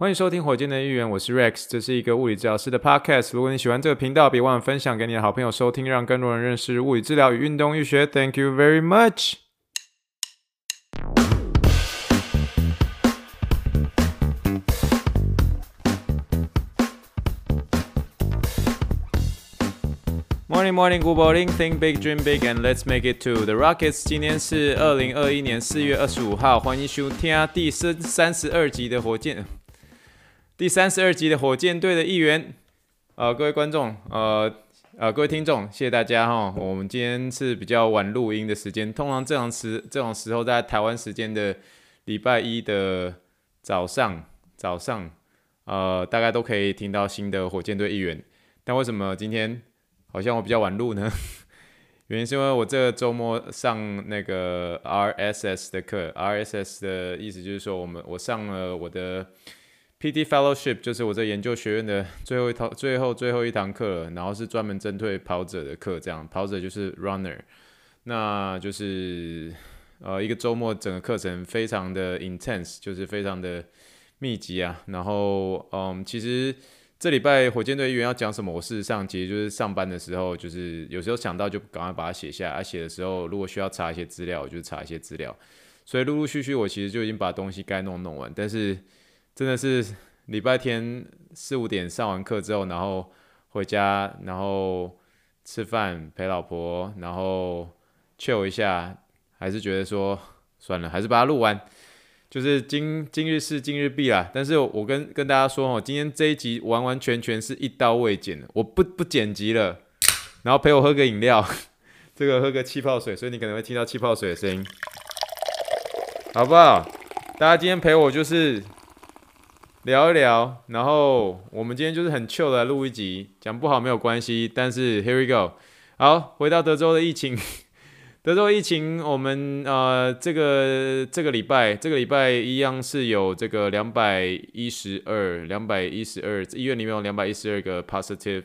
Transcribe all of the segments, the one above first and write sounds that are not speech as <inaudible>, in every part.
欢迎收听火箭的预言，我是 Rex，这是一个物理治疗师的 Podcast。如果你喜欢这个频道，别忘了分享给你的好朋友收听，让更多人认识物理治疗与运动医学。Thank you very much。Morning, morning, good morning. Think big, dream big, and let's make it to the Rockets. 今天是二零二一年四月二十五号，欢迎收听第三十二集的火箭。第三十二集的火箭队的一员，呃，各位观众，呃，呃，各位听众，谢谢大家哈。我们今天是比较晚录音的时间，通常这种时这种时候在台湾时间的礼拜一的早上，早上，呃，大概都可以听到新的火箭队一员。但为什么今天好像我比较晚录呢？<laughs> 原因是因为我这个周末上那个 RSS 的课，RSS 的意思就是说，我们我上了我的。PT Fellowship 就是我在研究学院的最后一堂、最后最后一堂课了，然后是专门针对跑者的课，这样跑者就是 runner，那就是呃一个周末整个课程非常的 intense，就是非常的密集啊。然后嗯，其实这礼拜火箭队一员要讲什么，我事实上其实就是上班的时候，就是有时候想到就赶快把它写下来，写的时候如果需要查一些资料，我就查一些资料。所以陆陆续续我其实就已经把东西该弄弄完，但是。真的是礼拜天四五点上完课之后，然后回家，然后吃饭陪老婆，然后 chill 一下，还是觉得说算了，还是把它录完。就是今今日事今日毕啦。但是我跟跟大家说哦，今天这一集完完全全是一刀未剪的，我不不剪辑了，然后陪我喝个饮料，这个喝个气泡水，所以你可能会听到气泡水的声音，好不好？大家今天陪我就是。聊一聊，然后我们今天就是很 chill 的来录一集，讲不好没有关系，但是 here we go。好，回到德州的疫情，<laughs> 德州疫情，我们呃这个这个礼拜，这个礼拜一样是有这个两百一十二，两百一十二，医院里面有两百一十二个 positive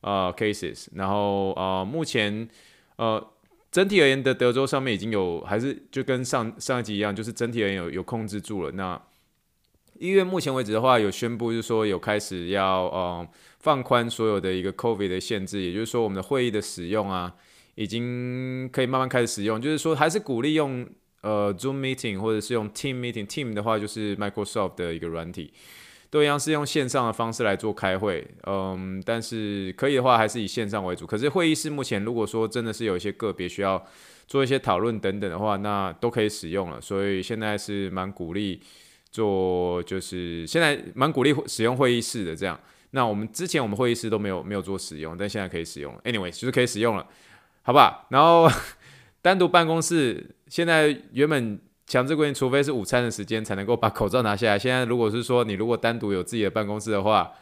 呃 cases，然后呃目前呃整体而言的德州上面已经有，还是就跟上上一集一样，就是整体而言有有控制住了那。医院目前为止的话，有宣布就是说有开始要呃放宽所有的一个 COVID 的限制，也就是说我们的会议的使用啊，已经可以慢慢开始使用，就是说还是鼓励用呃 Zoom meeting 或者是用 Team meeting，Team 的话就是 Microsoft 的一个软体，都一样是用线上的方式来做开会，嗯，但是可以的话还是以线上为主。可是会议室目前如果说真的是有一些个别需要做一些讨论等等的话，那都可以使用了，所以现在是蛮鼓励。做就是现在蛮鼓励使用会议室的这样，那我们之前我们会议室都没有没有做使用，但现在可以使用。Anyway，就是可以使用了，好吧？然后单独办公室现在原本强制规定，除非是午餐的时间才能够把口罩拿下来。现在如果是说你如果单独有自己的办公室的话，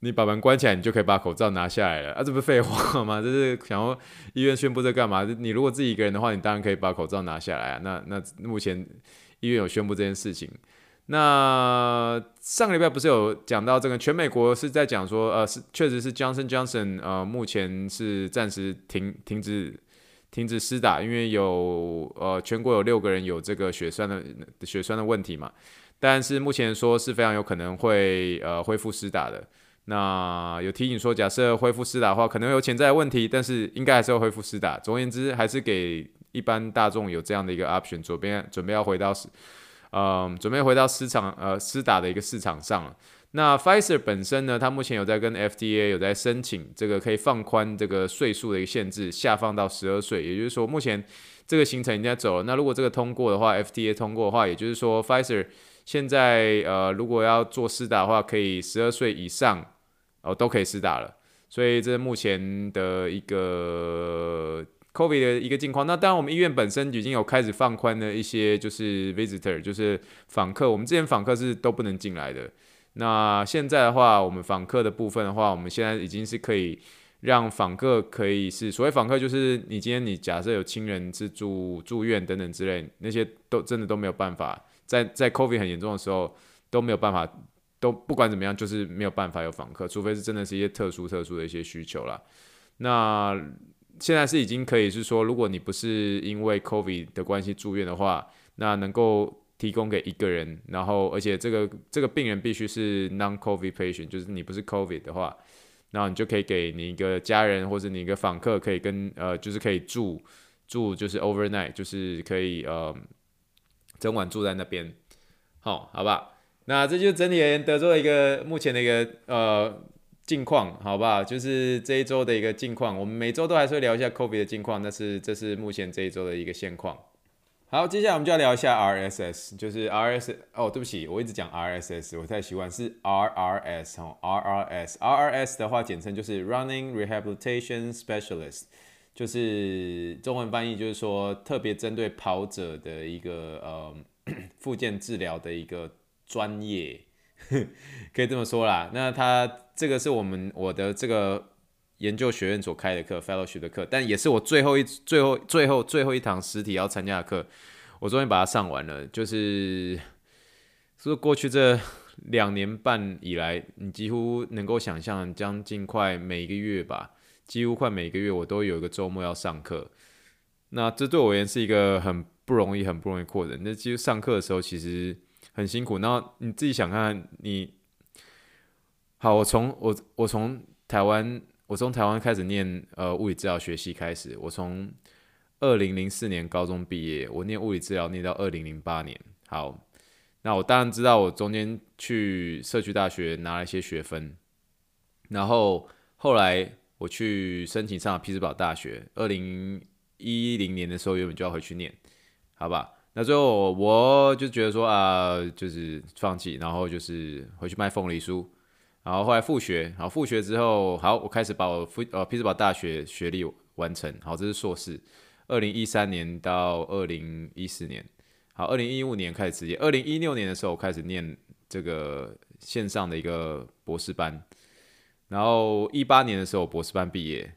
你把门关起来，你就可以把口罩拿下来了啊！这不是废话吗？这是想要医院宣布这干嘛？你如果自己一个人的话，你当然可以把口罩拿下来啊。那那目前。医院有宣布这件事情。那上个礼拜不是有讲到这个全美国是在讲说，呃，是确实是 Johnson Johnson，呃，目前是暂时停停止停止施打，因为有呃全国有六个人有这个血栓的血栓的问题嘛。但是目前说是非常有可能会呃恢复施打的。那有提醒说，假设恢复施打的话，可能有潜在问题，但是应该还是要恢复施打。总而言之，还是给。一般大众有这样的一个 option，左边准备要回到，嗯，准备回到市场，呃，施打的一个市场上。那 Pfizer 本身呢，它目前有在跟 FDA 有在申请这个可以放宽这个岁数的一个限制，下放到十二岁。也就是说，目前这个行程已经在走了。那如果这个通过的话，FDA 通过的话，也就是说 Pfizer 现在呃，如果要做施打的话，可以十二岁以上哦都可以施打了。所以这是目前的一个。COVID 的一个境况，那当然我们医院本身已经有开始放宽了一些，就是 visitor，就是访客。我们之前访客是都不能进来的。那现在的话，我们访客的部分的话，我们现在已经是可以让访客可以是所谓访客，就是你今天你假设有亲人是住住院等等之类，那些都真的都没有办法，在在 COVID 很严重的时候都没有办法，都不管怎么样就是没有办法有访客，除非是真的是一些特殊特殊的一些需求啦。那现在是已经可以是说，如果你不是因为 COVID 的关系住院的话，那能够提供给一个人，然后而且这个这个病人必须是 non-COVID patient，就是你不是 COVID 的话，那你就可以给你一个家人或者你一个访客可以跟呃就是可以住住就是 overnight，就是可以呃整晚住在那边，好，好吧？那这就是整体而言德州的一个目前的一个呃近况，好不好？就是这一周的一个近况，我们每周都还是会聊一下 COVID 的近况，但是这是目前这一周的一个现况。好，接下来我们就要聊一下 RSS，就是 RSS 哦，对不起，我一直讲 RSS，我太习惯是 RRS 哦，RRS，RRS 的话简称就是 Running Rehabilitation Specialist，就是中文翻译就是说特别针对跑者的一个呃 <coughs> 复健治疗的一个专业，<laughs> 可以这么说啦。那他这个是我们我的这个。研究学院所开的课，fellowship 的课，但也是我最后一、最后、最后、最后一堂实体要参加的课，我终于把它上完了。就是说，过去这两年半以来，你几乎能够想象，将近快每个月吧，几乎快每个月，我都有一个周末要上课。那这对我而言是一个很不容易、很不容易过的。那其实上课的时候其实很辛苦。然后你自己想看看，你好，我从我我从台湾。我从台湾开始念呃物理治疗学系开始，我从二零零四年高中毕业，我念物理治疗念到二零零八年。好，那我当然知道我中间去社区大学拿了一些学分，然后后来我去申请上了匹兹堡大学，二零一零年的时候原本就要回去念，好吧？那最后我就觉得说啊，就是放弃，然后就是回去卖凤梨酥。然后后来复学，好复学之后，好我开始把我复呃匹兹堡大学学历完成，好这是硕士，二零一三年到二零一四年，好二零一五年开始职业，二零一六年的时候我开始念这个线上的一个博士班，然后一八年的时候博士班毕业，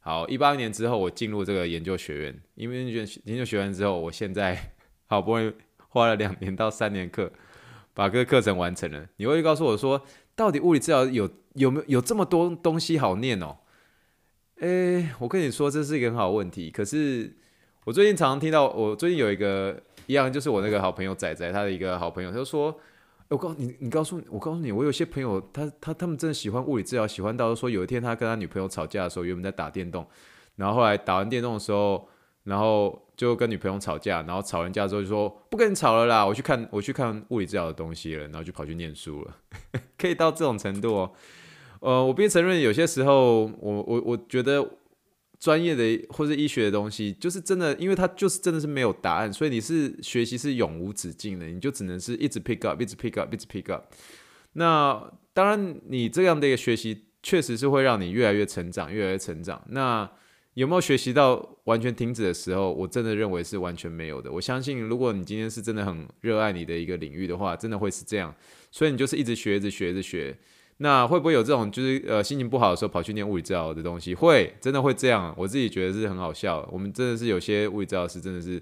好一八年之后我进入这个研究学院，因为研究研究学院之后，我现在好不容易花了两年到三年课，<laughs> 把这个课程完成了，你会告诉我说，到底物理治疗有有没有有这么多东西好念哦？诶，我跟你说，这是一个很好问题。可是我最近常常听到，我最近有一个一样，就是我那个好朋友仔仔，他的一个好朋友，他就说：“我告诉你，你告诉我告诉你，我有些朋友，他他他们真的喜欢物理治疗，喜欢到说有一天他跟他女朋友吵架的时候，原本在打电动，然后后来打完电动的时候，然后。”就跟女朋友吵架，然后吵完架之后就说不跟你吵了啦，我去看我去看物理治疗的东西了，然后就跑去念书了，<laughs> 可以到这种程度哦。呃，我必须承认，有些时候我我我觉得专业的或是医学的东西，就是真的，因为它就是真的是没有答案，所以你是学习是永无止境的，你就只能是一直 pick up，一直 pick up，一直 pick up。那当然，你这样的一个学习确实是会让你越来越成长，越来越成长。那有没有学习到完全停止的时候？我真的认为是完全没有的。我相信，如果你今天是真的很热爱你的一个领域的话，真的会是这样。所以你就是一直学，一直学，一直学。那会不会有这种就是呃心情不好的时候跑去念物理治疗的东西？会，真的会这样。我自己觉得是很好笑。我们真的是有些物理治疗师真的是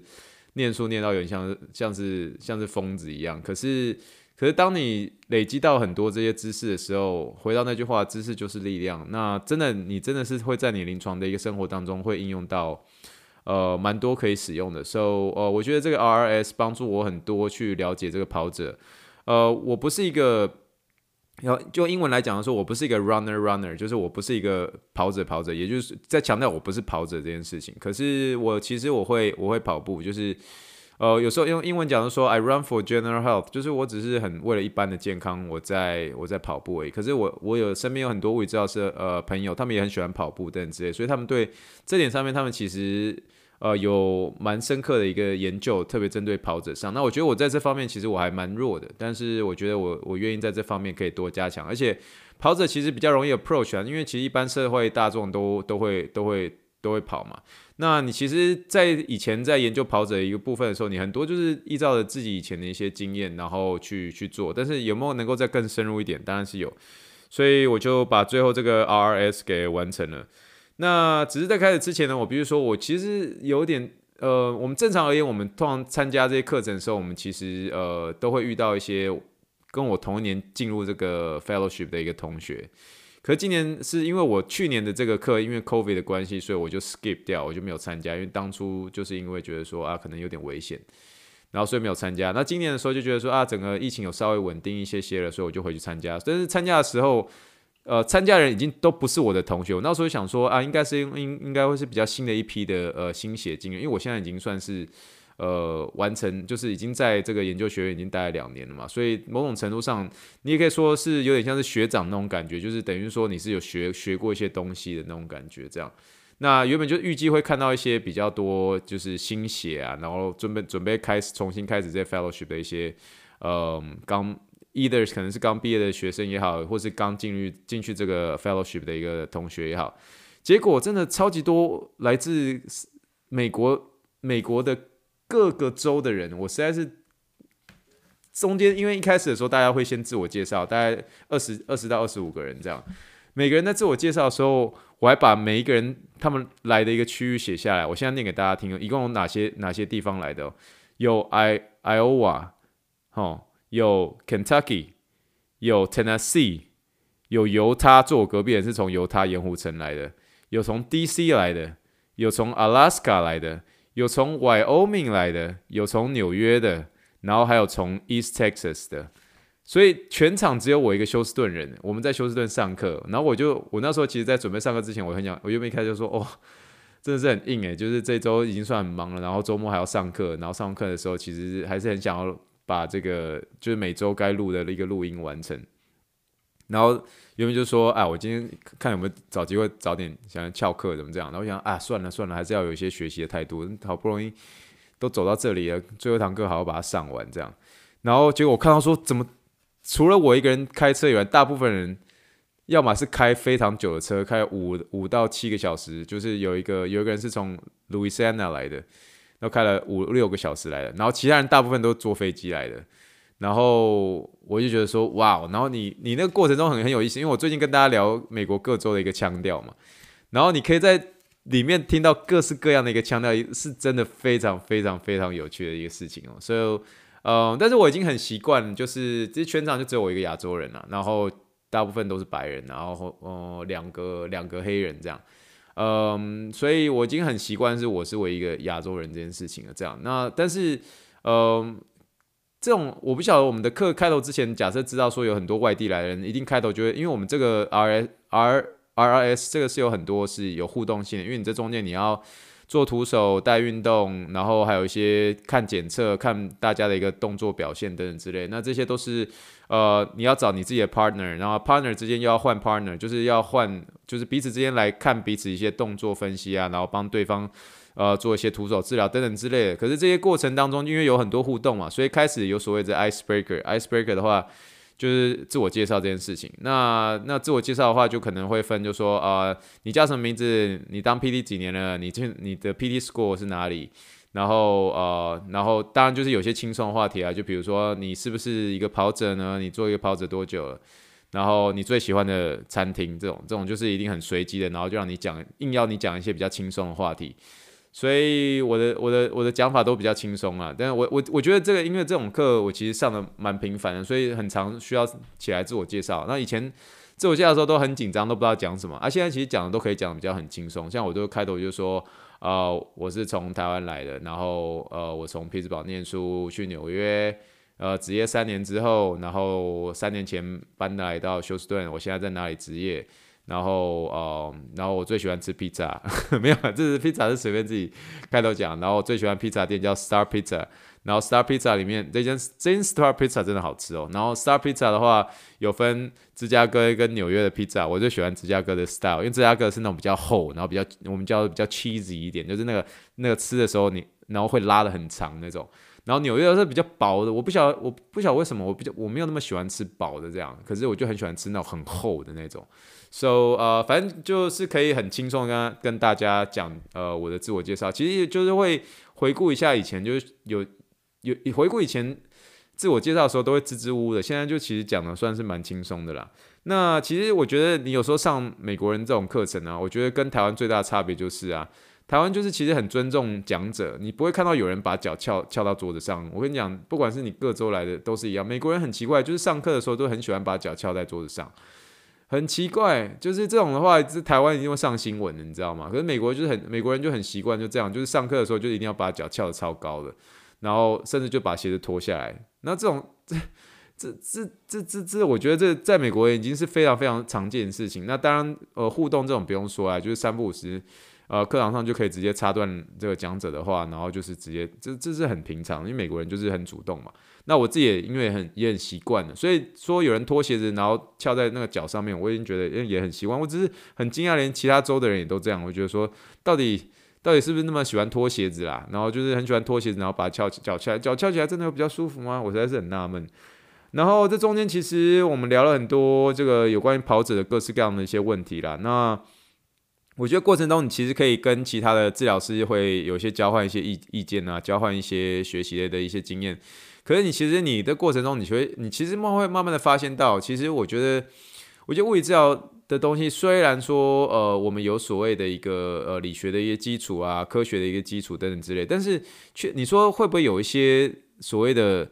念书念到有点像像是像是疯子一样。可是。可是，当你累积到很多这些知识的时候，回到那句话，知识就是力量。那真的，你真的是会在你临床的一个生活当中会应用到，呃，蛮多可以使用的。So，呃，我觉得这个 R S 帮助我很多去了解这个跑者。呃，我不是一个，要就英文来讲的说，我不是一个 runner runner，就是我不是一个跑者跑者，也就是在强调我不是跑者这件事情。可是我其实我会我会跑步，就是。呃，有时候用英文讲的说，I run for general health，就是我只是很为了一般的健康，我在我在跑步而已。可是我我有身边有很多物理治疗师呃朋友，他们也很喜欢跑步等等之类，所以他们对这点上面，他们其实呃有蛮深刻的一个研究，特别针对跑者上。那我觉得我在这方面其实我还蛮弱的，但是我觉得我我愿意在这方面可以多加强。而且跑者其实比较容易 approach 啊，因为其实一般社会大众都都会都会都会跑嘛。那你其实，在以前在研究跑者一个部分的时候，你很多就是依照着自己以前的一些经验，然后去去做。但是有没有能够再更深入一点？当然是有。所以我就把最后这个 RRS 给完成了。那只是在开始之前呢，我比如说我其实有点呃，我们正常而言，我们通常参加这些课程的时候，我们其实呃都会遇到一些跟我同一年进入这个 fellowship 的一个同学。可今年是因为我去年的这个课，因为 COVID 的关系，所以我就 skip 掉，我就没有参加。因为当初就是因为觉得说啊，可能有点危险。然后所以没有参加。那今年的时候就觉得说啊，整个疫情有稍微稳定一些些了，所以我就回去参加。但是参加的时候，呃，参加人已经都不是我的同学。我那时候想说啊，应该是应应该会是比较新的一批的呃新血进，因为我现在已经算是呃完成，就是已经在这个研究学院已经待了两年了嘛，所以某种程度上你也可以说是有点像是学长那种感觉，就是等于说你是有学学过一些东西的那种感觉，这样。那原本就预计会看到一些比较多就是新血啊，然后准备准备开始重新开始这 fellowship 的一些呃刚。either 可能是刚毕业的学生也好，或是刚进入进去这个 fellowship 的一个同学也好，结果真的超级多来自美国美国的各个州的人，我实在是中间，因为一开始的时候大家会先自我介绍，大概二十二十到二十五个人这样，每个人在自我介绍的时候，我还把每一个人他们来的一个区域写下来，我现在念给大家听，一共有哪些哪些地方来的？有 I Iowa，哦。有 Kentucky，有 Tennessee，有犹他，坐我隔壁人是从犹他盐湖城来的，有从 DC 来的，有从 Alaska 来的，有从 Wyoming 来的，有从纽约的，然后还有从 East Texas 的，所以全场只有我一个休斯顿人。我们在休斯顿上课，然后我就我那时候其实，在准备上课之前，我很想，我原本一开始就说，哦，真的是很硬诶，就是这周已经算很忙了，然后周末还要上课，然后上课的时候其实还是很想要。把这个就是每周该录的一个录音完成，然后原本就说，哎，我今天看有没有找机会早点想要翘课怎么这样，然后我想啊，算了算了，还是要有一些学习的态度，好不容易都走到这里了，最后一堂课好好把它上完这样，然后结果我看到说，怎么除了我一个人开车以外，大部分人要么是开非常久的车，开五五到七个小时，就是有一个有一个人是从 Louisiana 来的。然后开了五六个小时来的，然后其他人大部分都坐飞机来的，然后我就觉得说哇，然后你你那个过程中很很有意思，因为我最近跟大家聊美国各州的一个腔调嘛，然后你可以在里面听到各式各样的一个腔调，是真的非常非常非常有趣的一个事情哦。所以呃，但是我已经很习惯，就是其实全场就只有我一个亚洲人了，然后大部分都是白人，然后呃两个两个黑人这样。嗯，所以我已经很习惯是我是唯一一个亚洲人这件事情了。这样，那但是，嗯，这种我不晓得我们的课开头之前，假设知道说有很多外地来的人，一定开头就会，因为我们这个 R S R R S 这个是有很多是有互动性的，因为你这中间你要做徒手带运动，然后还有一些看检测、看大家的一个动作表现等等之类，那这些都是。呃，你要找你自己的 partner，然后 partner 之间又要换 partner，就是要换，就是彼此之间来看彼此一些动作分析啊，然后帮对方呃做一些徒手治疗等等之类的。可是这些过程当中，因为有很多互动嘛，所以开始有所谓的 icebreaker。icebreaker 的话，就是自我介绍这件事情。那那自我介绍的话，就可能会分，就说啊、你叫什么名字？你当 PT 几年了？你这你的 PT score 是哪里？然后呃，然后当然就是有些轻松的话题啊，就比如说你是不是一个跑者呢？你做一个跑者多久了？然后你最喜欢的餐厅，这种这种就是一定很随机的，然后就让你讲，硬要你讲一些比较轻松的话题。所以我的我的我的讲法都比较轻松啊。但是我我我觉得这个因为这种课我其实上的蛮频繁的，所以很常需要起来自我介绍。那以前自我介绍的时候都很紧张，都不知道讲什么，啊，现在其实讲的都可以讲的比较很轻松。像我就开头就说。呃，我是从台湾来的，然后呃，我从匹兹堡念书去纽约，呃，职业三年之后，然后三年前搬来到休斯顿，我现在在哪里职业？然后呃，然后我最喜欢吃披萨，没有，这是披萨是随便自己开头讲，然后我最喜欢披萨店叫 Star Pizza。然后 Star Pizza 里面这间这间 Star Pizza 真的好吃哦。然后 Star Pizza 的话有分芝加哥跟纽约的披萨，我最喜欢芝加哥的 style，因为芝加哥是那种比较厚，然后比较我们叫比较 cheesy 一点，就是那个那个吃的时候你然后会拉得很长那种。然后纽约是比较薄的，我不晓得我不晓得为什么我比较我没有那么喜欢吃薄的这样，可是我就很喜欢吃那种很厚的那种。So 呃，反正就是可以很轻松跟跟大家讲呃我的自我介绍，其实就是会回顾一下以前就是有。有回顾以前自我介绍的时候，都会支支吾吾的。现在就其实讲的算是蛮轻松的啦。那其实我觉得你有时候上美国人这种课程啊，我觉得跟台湾最大的差别就是啊，台湾就是其实很尊重讲者，你不会看到有人把脚翘翘到桌子上。我跟你讲，不管是你各州来的都是一样。美国人很奇怪，就是上课的时候都很喜欢把脚翘在桌子上，很奇怪。就是这种的话，是台湾一定会上新闻的，你知道吗？可是美国就是很美国人就很习惯就这样，就是上课的时候就一定要把脚翘得超高的。然后甚至就把鞋子脱下来。那这种这这这这这这，我觉得这在美国已经是非常非常常见的事情。那当然，呃，互动这种不用说啊，就是三不五时。呃，课堂上就可以直接插断这个讲者的话，然后就是直接，这这是很平常，因为美国人就是很主动嘛。那我自己也因为很也很习惯了，所以说有人脱鞋子然后翘在那个脚上面，我已经觉得也很习惯。我只是很惊讶，连其他州的人也都这样。我觉得说，到底到底是不是那么喜欢脱鞋子啦？然后就是很喜欢脱鞋子，然后把它翘起脚翘起来，脚翘起来真的会比较舒服吗？我实在是很纳闷。然后这中间其实我们聊了很多这个有关于跑者的各式各样的一些问题啦。那我觉得过程中，你其实可以跟其他的治疗师会有一些交换一些意意见啊，交换一些学习类的一些经验。可是你其实你的过程中，你会你其实慢会慢慢的发现到，其实我觉得，我觉得物理治疗的东西虽然说呃我们有所谓的一个呃理学的一些基础啊，科学的一个基础等等之类，但是却你说会不会有一些所谓的？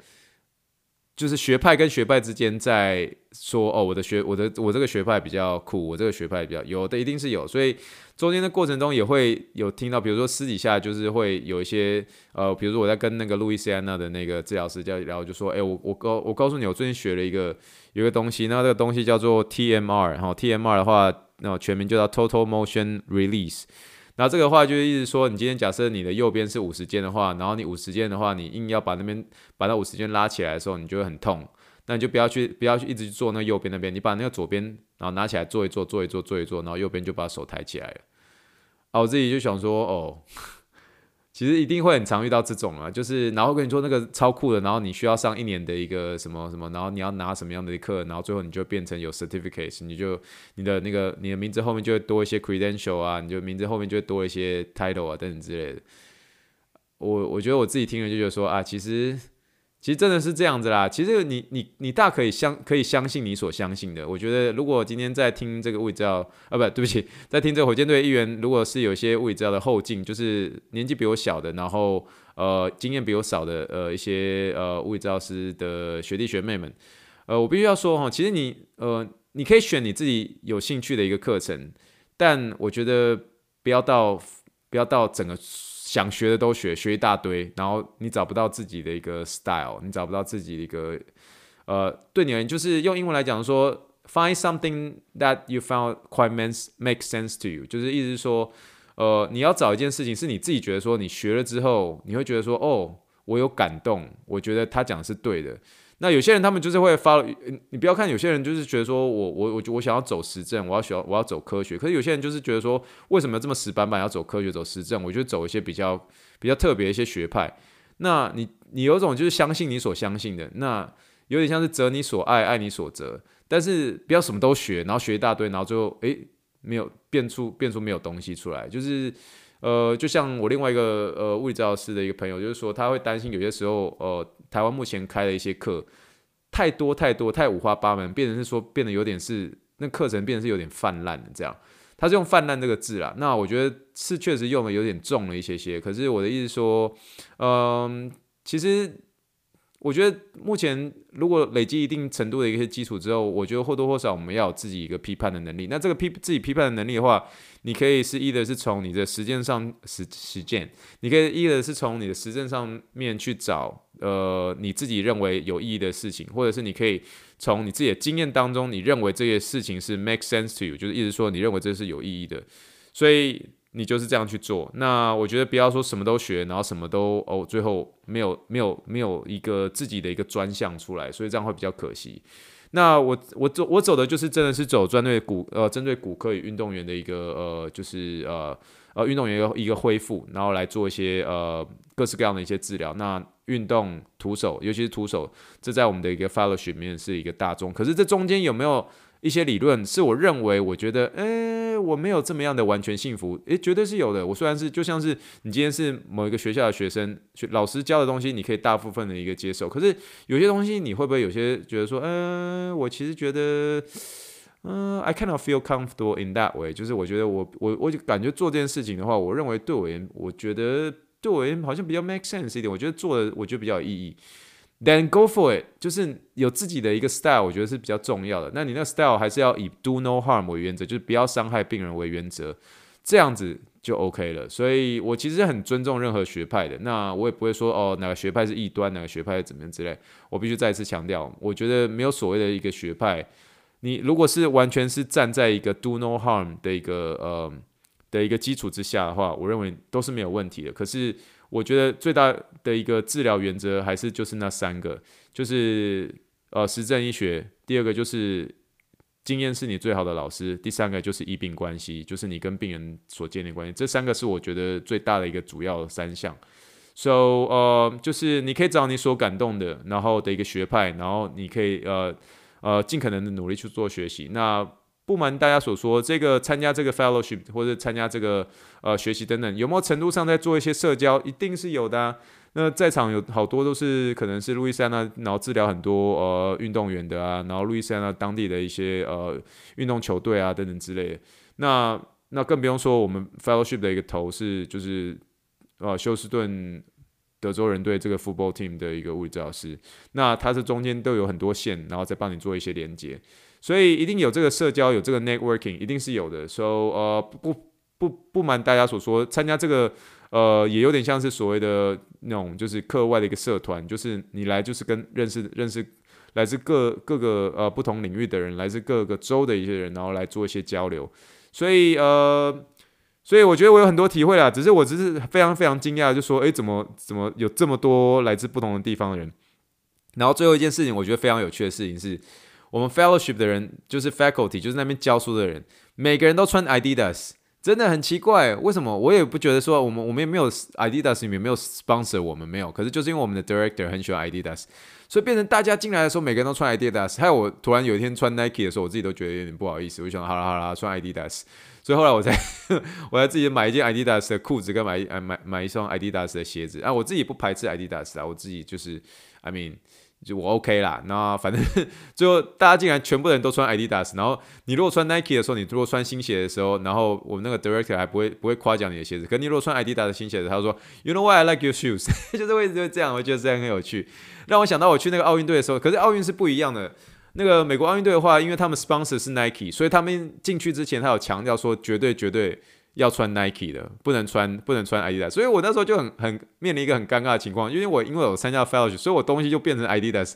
就是学派跟学派之间在说哦，我的学我的我这个学派比较酷，我这个学派比较有的一定是有，所以中间的过程中也会有听到，比如说私底下就是会有一些呃，比如说我在跟那个路易斯安那的那个治疗师在聊，就说哎，我我告我告诉你，我最近学了一个有一个东西，那这个东西叫做 TMR，然后 TMR 的话，那全名就叫 Total Motion Release。然后这个话就是意思说，你今天假设你的右边是五十肩的话，然后你五十肩的话，你硬要把那边把那五十肩拉起来的时候，你就会很痛。那你就不要去不要去一直去做那右边那边，你把那个左边然后拿起来做一做做一做做一做，然后右边就把手抬起来了。啊，我自己就想说，哦。其实一定会很常遇到这种啊，就是然后跟你说那个超酷的，然后你需要上一年的一个什么什么，然后你要拿什么样的课，然后最后你就变成有 certificate，你就你的那个你的名字后面就会多一些 credential 啊，你就名字后面就会多一些 title 啊等等之类的。我我觉得我自己听了就觉得说啊，其实。其实真的是这样子啦。其实你你你大可以相可以相信你所相信的。我觉得如果今天在听这个物理治疗啊，不对不起，<laughs> 在听这个火箭队的议员，如果是有些物理治疗的后进，就是年纪比我小的，然后呃经验比我少的呃一些呃物理治疗师的学弟学妹们，呃我必须要说哈，其实你呃你可以选你自己有兴趣的一个课程，但我觉得不要到不要到整个。想学的都学，学一大堆，然后你找不到自己的一个 style，你找不到自己的一个，呃，对你而言，就是用英文来讲说，find something that you found quite makes make sense to you，就是意思是说，呃，你要找一件事情是你自己觉得说你学了之后，你会觉得说，哦，我有感动，我觉得他讲的是对的。那有些人他们就是会发你不要看有些人就是觉得说我我我我想要走实证，我要学我要走科学，可是有些人就是觉得说，为什么这么死板板要走科学走实证？我就走一些比较比较特别一些学派。那你你有种就是相信你所相信的，那有点像是择你所爱爱你所择，但是不要什么都学，然后学一大堆，然后最后诶没有变出变出没有东西出来，就是呃就像我另外一个呃物理治疗师的一个朋友，就是说他会担心有些时候呃。台湾目前开的一些课太多太多太五花八门，变成是说变得有点是那课程变成是有点泛滥的这样，他是用泛滥这个字啦。那我觉得是确实用的有点重了一些些。可是我的意思说，嗯，其实。我觉得目前如果累积一定程度的一些基础之后，我觉得或多或少我们要有自己一个批判的能力。那这个批自己批判的能力的话，你可以是一的是从你的实践上实实践，你可以一的是从你的实证上面去找呃你自己认为有意义的事情，或者是你可以从你自己的经验当中，你认为这些事情是 make sense to you，就是意思说你认为这是有意义的，所以。你就是这样去做，那我觉得不要说什么都学，然后什么都哦，最后没有没有没有一个自己的一个专项出来，所以这样会比较可惜。那我我走我走的就是真的是走专对骨呃针对骨科与运动员的一个呃就是呃呃运动员一个一个恢复，然后来做一些呃各式各样的一些治疗。那运动徒手，尤其是徒手，这在我们的一个 fellowship 里面是一个大众。可是这中间有没有？一些理论是我认为，我觉得，诶、我没有这么样的完全幸福，诶、绝对是有的。我虽然是就像是你今天是某一个学校的学生，学老师教的东西，你可以大部分的一个接受。可是有些东西，你会不会有些觉得说，嗯、我其实觉得，嗯、，I cannot feel comfortable in that way。就是我觉得我我我就感觉做这件事情的话，我认为对我而言，我觉得对我而言好像比较 make sense 一点。我觉得做的，我觉得比较有意义。Then go for it，就是有自己的一个 style，我觉得是比较重要的。那你那个 style 还是要以 do no harm 为原则，就是不要伤害病人为原则，这样子就 OK 了。所以我其实很尊重任何学派的，那我也不会说哦哪个学派是异端，哪个学派怎么样之类。我必须再次强调，我觉得没有所谓的一个学派。你如果是完全是站在一个 do no harm 的一个呃的一个基础之下的话，我认为都是没有问题的。可是我觉得最大的一个治疗原则还是就是那三个，就是呃实证医学，第二个就是经验是你最好的老师，第三个就是医病关系，就是你跟病人所建立关系。这三个是我觉得最大的一个主要三项。So 呃就是你可以找你所感动的，然后的一个学派，然后你可以呃。呃，尽可能的努力去做学习。那不瞒大家所说，这个参加这个 fellowship 或者参加这个呃学习等等，有没有程度上在做一些社交？一定是有的。那在场有好多都是可能是路易斯安那，然后治疗很多呃运动员的啊，然后路易斯安那当地的一些呃运动球队啊等等之类的。那那更不用说我们 fellowship 的一个头是就是呃休斯顿。德州人队这个 football team 的一个物理治疗师，那他是中间都有很多线，然后再帮你做一些连接，所以一定有这个社交，有这个 networking，一定是有的。So 呃不不不瞒大家所说，参加这个呃也有点像是所谓的那种就是课外的一个社团，就是你来就是跟认识认识来自各各个呃不同领域的人，来自各个州的一些人，然后来做一些交流，所以呃。所以我觉得我有很多体会啦，只是我只是非常非常惊讶，就说，诶，怎么怎么有这么多来自不同的地方的人？然后最后一件事情，我觉得非常有趣的事情是，我们 fellowship 的人，就是 faculty，就是那边教书的人，每个人都穿 Adidas，真的很奇怪，为什么？我也不觉得说，我们我们也没有 Adidas 里面没有 sponsor 我们没有，可是就是因为我们的 director 很喜欢 Adidas，所以变成大家进来的时候，每个人都穿 Adidas，还有我突然有一天穿 Nike 的时候，我自己都觉得有点不好意思，我就想，好了好了，穿 Adidas。所以后来我才，<laughs> 我才自己买一件 Adidas 的裤子，跟买一买买一双 Adidas 的鞋子啊。我自己不排斥 Adidas 啊，我自己就是，I mean，就我 OK 啦。那反正 <laughs> 最后大家竟然全部人都穿 Adidas，然后你如果穿 Nike 的时候，你如果穿新鞋的时候，然后我们那个 Director 还不会不会夸奖你的鞋子。可你如果穿 Adidas 的新鞋子，他说，You know why I like your shoes？<laughs> 就是为什么这样？我觉得这样很有趣，让我想到我去那个奥运队的时候。可是奥运是不一样的。那个美国奥运队的话，因为他们 sponsor 是 Nike，所以他们进去之前，他有强调说，绝对绝对要穿 Nike 的，不能穿不能穿 Adidas。所以我那时候就很很面临一个很尴尬的情况，因为我因为我参加 fellowship，所以我东西就变成 Adidas，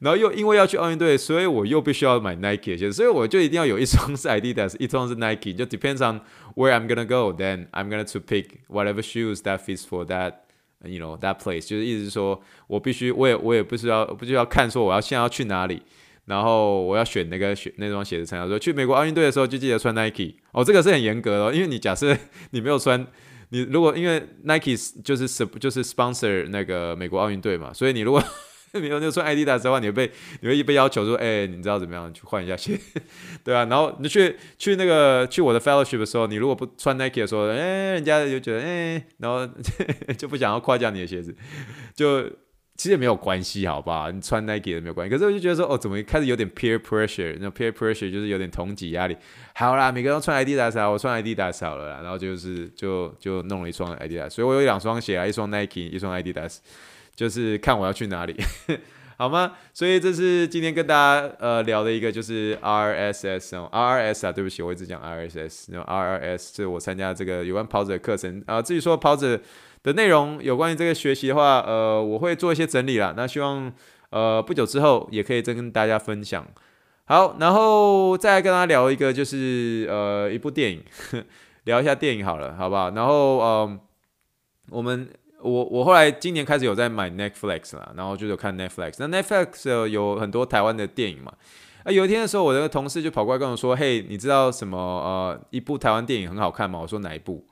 然后又因为要去奥运队，所以我又必须要买 Nike 的鞋，所以我就一定要有一双是 Adidas，一双是 Nike，就 depends on where I'm gonna go，then I'm gonna to pick whatever shoes that fits for that，you know that place，就是意思是说我必须我也我也不需要不需要看说我要现在要去哪里。然后我要选那个选那双鞋子参加，说去美国奥运队的时候就记得穿 Nike 哦，这个是很严格的，因为你假设你没有穿，你如果因为 Nike 就是就是 sponsor 那个美国奥运队嘛，所以你如果 <laughs> 没有就穿 Adidas 的话，你会被你会被要求说，哎，你知道怎么样去换一下鞋，<laughs> 对啊，然后你去去那个去我的 fellowship 的时候，你如果不穿 Nike 的时候，哎，人家就觉得哎，然后 <laughs> 就不想要夸奖你的鞋子，就。其实也没有关系，好不好？你穿 Nike 的没有关系。可是我就觉得说，哦，怎么开始有点 peer pressure？那 peer pressure 就是有点同级压力。好啦，每个人都穿 Adidas 啊，我穿 Adidas 好了啦。然后就是就就弄了一双 Adidas，所以我有两双鞋啊，一双 Nike，一双 Adidas，就是看我要去哪里，<laughs> 好吗？所以这是今天跟大家呃聊的一个就是 RSS 哦，RRS 啊，对不起，我一直讲 RSS，然后 RRS 是我参加这个有关跑者的课程啊。至于说跑者。的内容有关于这个学习的话，呃，我会做一些整理啦。那希望呃不久之后也可以再跟大家分享。好，然后再来跟大家聊一个，就是呃一部电影，<laughs> 聊一下电影好了，好不好？然后呃，我们我我后来今年开始有在买 Netflix 啦，然后就有看 Netflix。那 Netflix 有很多台湾的电影嘛。啊，有一天的时候，我的同事就跑过来跟我说：“嘿，你知道什么呃一部台湾电影很好看吗？”我说：“哪一部？”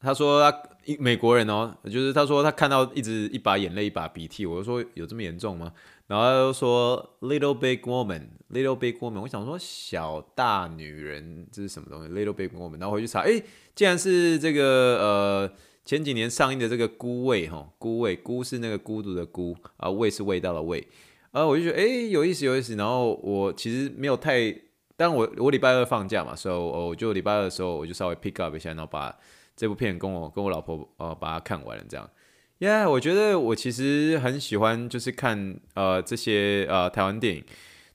他说他一。美国人哦，就是他说他看到一直一把眼泪一把鼻涕，我就说有这么严重吗？然后他就说 Little Big Woman，Little Big Woman，我想说小大女人这是什么东西？Little Big Woman，然后回去查，哎，竟然是这个呃前几年上映的这个孤味哈，孤味孤是那个孤独的孤啊，味是味道的味，啊，我就觉得哎有意思有意思，然后我其实没有太，但我我礼拜二放假嘛，所以我就礼拜二的时候我就稍微 pick up 一下，然后把。这部片跟我跟我老婆呃把它看完了，这样，呀、yeah，我觉得我其实很喜欢就是看呃这些呃台湾电影，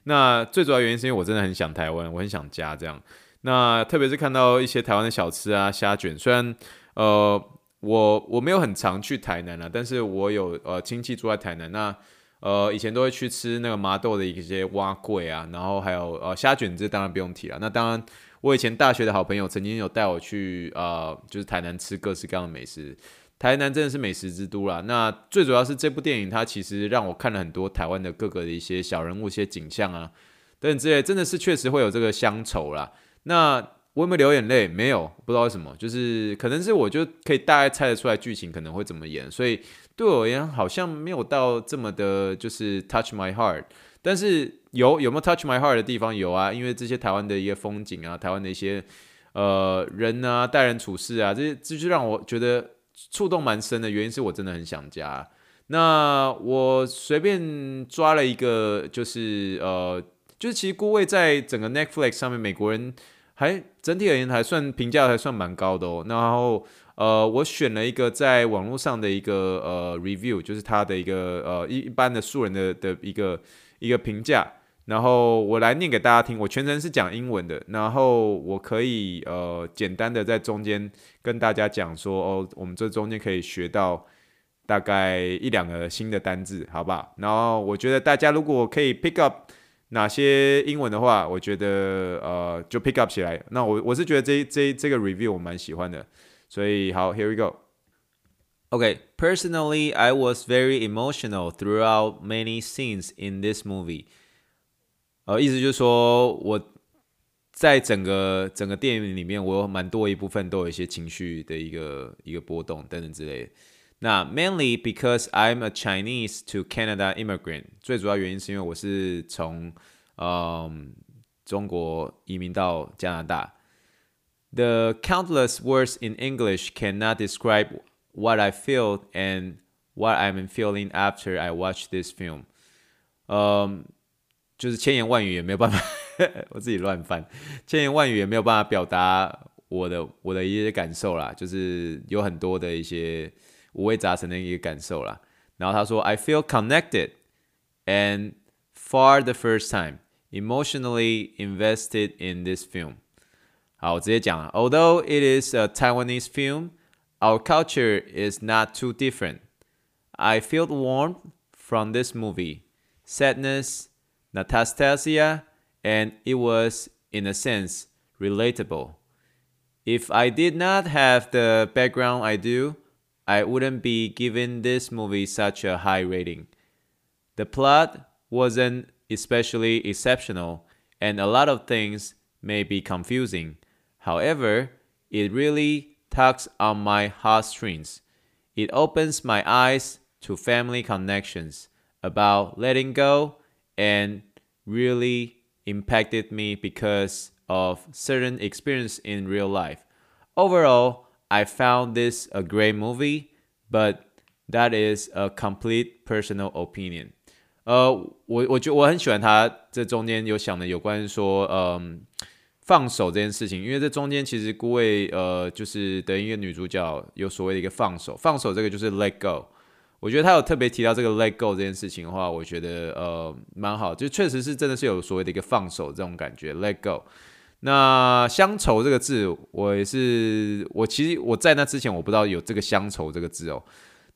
那最主要原因是因为我真的很想台湾，我很想家这样，那特别是看到一些台湾的小吃啊虾卷，虽然呃，我我没有很常去台南啊，但是我有呃亲戚住在台南，那呃以前都会去吃那个麻豆的一些蛙桂啊，然后还有呃虾卷，这当然不用提了。那当然，我以前大学的好朋友曾经有带我去呃就是台南吃各式各样的美食。台南真的是美食之都啦。那最主要是这部电影，它其实让我看了很多台湾的各个的一些小人物、一些景象啊等等之类，真的是确实会有这个乡愁啦。那我有没有流眼泪？没有，不知道为什么，就是可能是我就可以大概猜得出来剧情可能会怎么演，所以对我而言好像没有到这么的，就是 touch my heart。但是有有没有 touch my heart 的地方？有啊，因为这些台湾的一些风景啊，台湾的一些呃人啊，待人处事啊，这些这就让我觉得。触动蛮深的原因是我真的很想家。那我随便抓了一个，就是呃，就是其实孤味在整个 Netflix 上面，美国人还整体而言还算评价还算蛮高的哦。然后呃，我选了一个在网络上的一个呃 review，就是他的一个呃一一般的素人的的一个一个评价。然后我来念给大家听，我全程是讲英文的，然后我可以呃简单的在中间跟大家讲说哦，我们这中间可以学到大概一两个新的单字，好不好？然后我觉得大家如果可以 pick up 哪些英文的话，我觉得呃就 pick up 起来。那我我是觉得这这这个 review 我蛮喜欢的，所以好，here we go。Okay, personally, I was very emotional throughout many scenes in this movie. 呃，意思就是说，我在整个整个电影里面，我有蛮多一部分都有一些情绪的一个一个波动等等之类的。那 mainly because I'm a Chinese to Canada immigrant，最主要原因是因为我是从嗯中国移民到加拿大。The countless words in English cannot describe what I feel and what I'm feeling after I watch this film。嗯。就是千言万语也没有办法，<laughs> 我自己乱翻，千言万语也没有办法表达我的我的一些感受啦，就是有很多的一些五味杂陈的一个感受啦。然后他说，I feel connected and for the first time emotionally invested in this film。好，我直接讲了，Although it is a Taiwanese film, Our culture is not too different. I feel warmth from this movie, sadness. Nostalgia, and it was, in a sense, relatable. If I did not have the background I do, I wouldn't be giving this movie such a high rating. The plot wasn't especially exceptional, and a lot of things may be confusing. However, it really tugs on my heartstrings. It opens my eyes to family connections, about letting go and really impacted me because of certain experience in real life. Overall, I found this a great movie, but that is a complete personal opinion. 呃，我我觉得我很喜欢他这中间有想的有关说，嗯， 放手这件事情，因为这中间其实孤味呃就是的一个女主角有所谓的一个放手，放手这个就是 let go。我觉得他有特别提到这个 let go 这件事情的话，我觉得呃蛮好，就确实是真的是有所谓的一个放手这种感觉 let go。那乡愁这个字，我也是我其实我在那之前我不知道有这个乡愁这个字哦。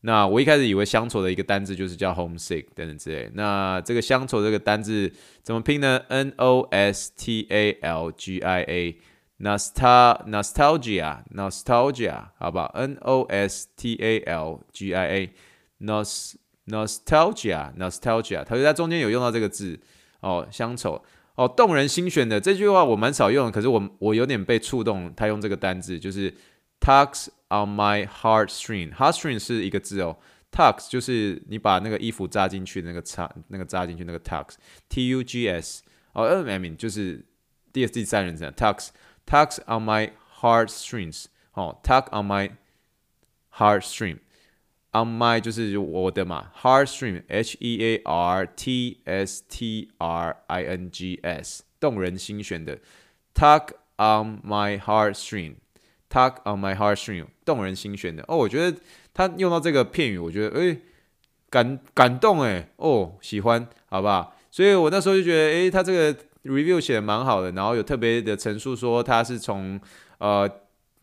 那我一开始以为乡愁的一个单字就是叫 homesick 等等之类。那这个乡愁这个单字怎么拼呢？n o s t a l g i a nostalgia nostalgia 好不好？N O S T A L G I A。nostalgia nostalgia，它就在中间有用到这个字哦，乡愁哦，动人心弦的这句话我蛮少用，可是我我有点被触动。他用这个单字就是 tugs on my heartstring，heartstring heart 是一个字哦，tugs 就是你把那个衣服扎进去那个插那个扎进去那个 tugs，t u g s 哦，I mean 就是第第三人称 tugs tugs on my heartstrings，哦，tug on my heartstring。On my 就是我的嘛，heartstring，H E A R T S T R I N G S，动人心弦的，tug on my heartstring，tug on my heartstring，动人心弦的。哦，我觉得他用到这个片语，我觉得诶感感动诶哦喜欢，好不好？所以我那时候就觉得诶他这个 review 写的蛮好的，然后有特别的陈述说他是从呃。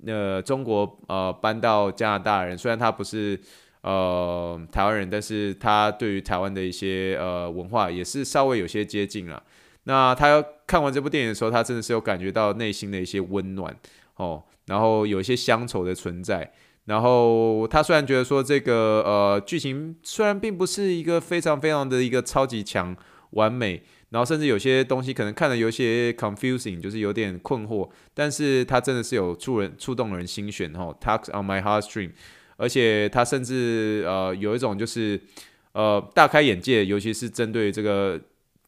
呃中国呃搬到加拿大人，虽然他不是呃台湾人，但是他对于台湾的一些呃文化也是稍微有些接近了。那他看完这部电影的时候，他真的是有感觉到内心的一些温暖哦，然后有一些乡愁的存在。然后他虽然觉得说这个呃剧情虽然并不是一个非常非常的一个超级强完美，然后甚至有些东西可能看了有些 confusing，就是有点困惑，但是他真的是有触人触动人心弦哦，tugs on my heartstring，而且他甚至呃有一种就是呃大开眼界，尤其是针对这个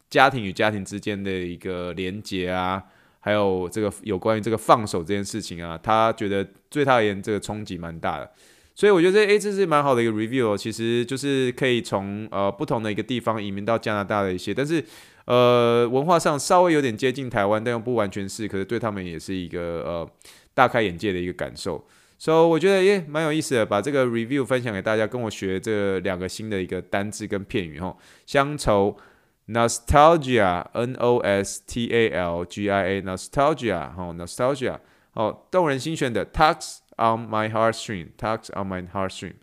家庭与家庭之间的一个连结啊。还有这个有关于这个放手这件事情啊，他觉得对他而言这个冲击蛮大的，所以我觉得这诶，这是蛮好的一个 review，其实就是可以从呃不同的一个地方移民到加拿大的一些，但是呃文化上稍微有点接近台湾，但又不完全是，可是对他们也是一个呃大开眼界的一个感受，所以我觉得耶蛮有意思的，把这个 review 分享给大家，跟我学这两个新的一个单字跟片语哈，乡愁。Nostalgia，N O S T A L G I A，Nostalgia，好，Nostalgia，好，动人心弦的，Tugs on my heartstring，Tugs on my heartstring，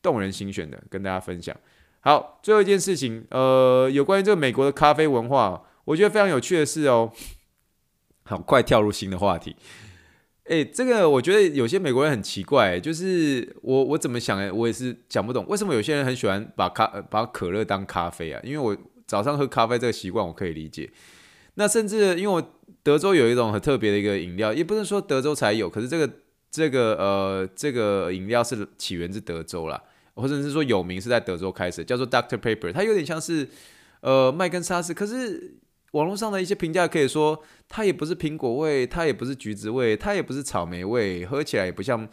动人心弦的，跟大家分享。好，最后一件事情，呃，有关于这个美国的咖啡文化，我觉得非常有趣的是哦，好，快跳入新的话题。诶，这个我觉得有些美国人很奇怪，就是我我怎么想诶，我也是讲不懂，为什么有些人很喜欢把咖把可乐当咖啡啊？因为我。早上喝咖啡这个习惯我可以理解，那甚至因为我德州有一种很特别的一个饮料，也不是说德州才有，可是这个这个呃这个饮料是起源自德州啦，或者是说有名是在德州开始，叫做 Doctor Paper，它有点像是呃麦根沙士，可是网络上的一些评价可以说它也不是苹果味，它也不是橘子味，它也不是草莓味，喝起来也不像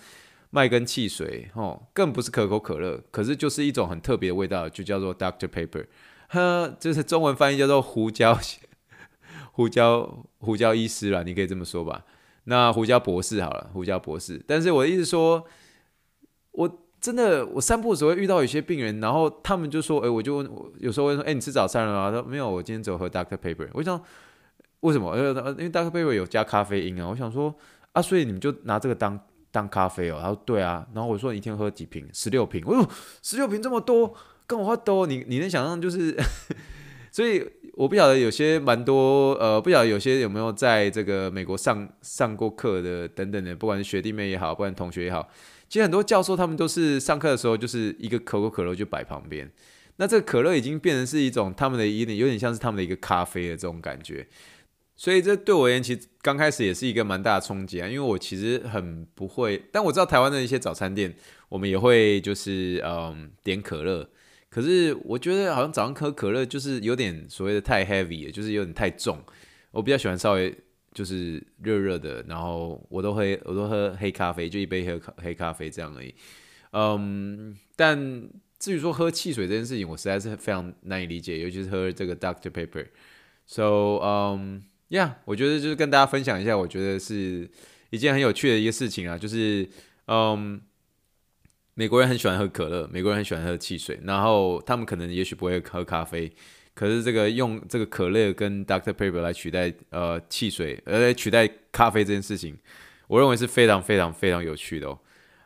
麦根汽水哦，更不是可口可乐，可是就是一种很特别的味道，就叫做 Doctor Paper。呵，就是中文翻译叫做胡椒，胡椒胡椒医师啦，你可以这么说吧。那胡椒博士好了，胡椒博士。但是我的意思说，我真的我散步的时候会遇到有些病人，然后他们就说，哎、我就问，我有时候会说，哎、你吃早餐了吗？他说没有，我今天只有喝 Doctor Paper。我想为什么？因为 Doctor Paper 有加咖啡因啊。我想说啊，所以你们就拿这个当当咖啡哦。他说对啊。然后我说你一天喝几瓶？十六瓶。我说十六瓶这么多。跟我话多，你你能想象就是，<laughs> 所以我不晓得有些蛮多呃，不晓得有些有没有在这个美国上上过课的等等的，不管是学弟妹也好，不管同学也好，其实很多教授他们都是上课的时候就是一个可口可乐就摆旁边，那这个可乐已经变成是一种他们的一点有点像是他们的一个咖啡的这种感觉，所以这对我而言其实刚开始也是一个蛮大的冲击啊，因为我其实很不会，但我知道台湾的一些早餐店我们也会就是嗯点可乐。可是我觉得好像早上喝可乐就是有点所谓的太 heavy，就是有点太重。我比较喜欢稍微就是热热的，然后我都会我都喝黑咖啡，就一杯黑黑咖啡这样而已。嗯，但至于说喝汽水这件事情，我实在是非常难以理解，尤其是喝这个 Doctor Pepper。So，嗯，Yeah，我觉得就是跟大家分享一下，我觉得是一件很有趣的一个事情啊，就是嗯。美国人很喜欢喝可乐，美国人很喜欢喝汽水，然后他们可能也许不会喝咖啡，可是这个用这个可乐跟 Dr. Pepper 来取代呃汽水，呃来取代咖啡这件事情，我认为是非常非常非常有趣的哦，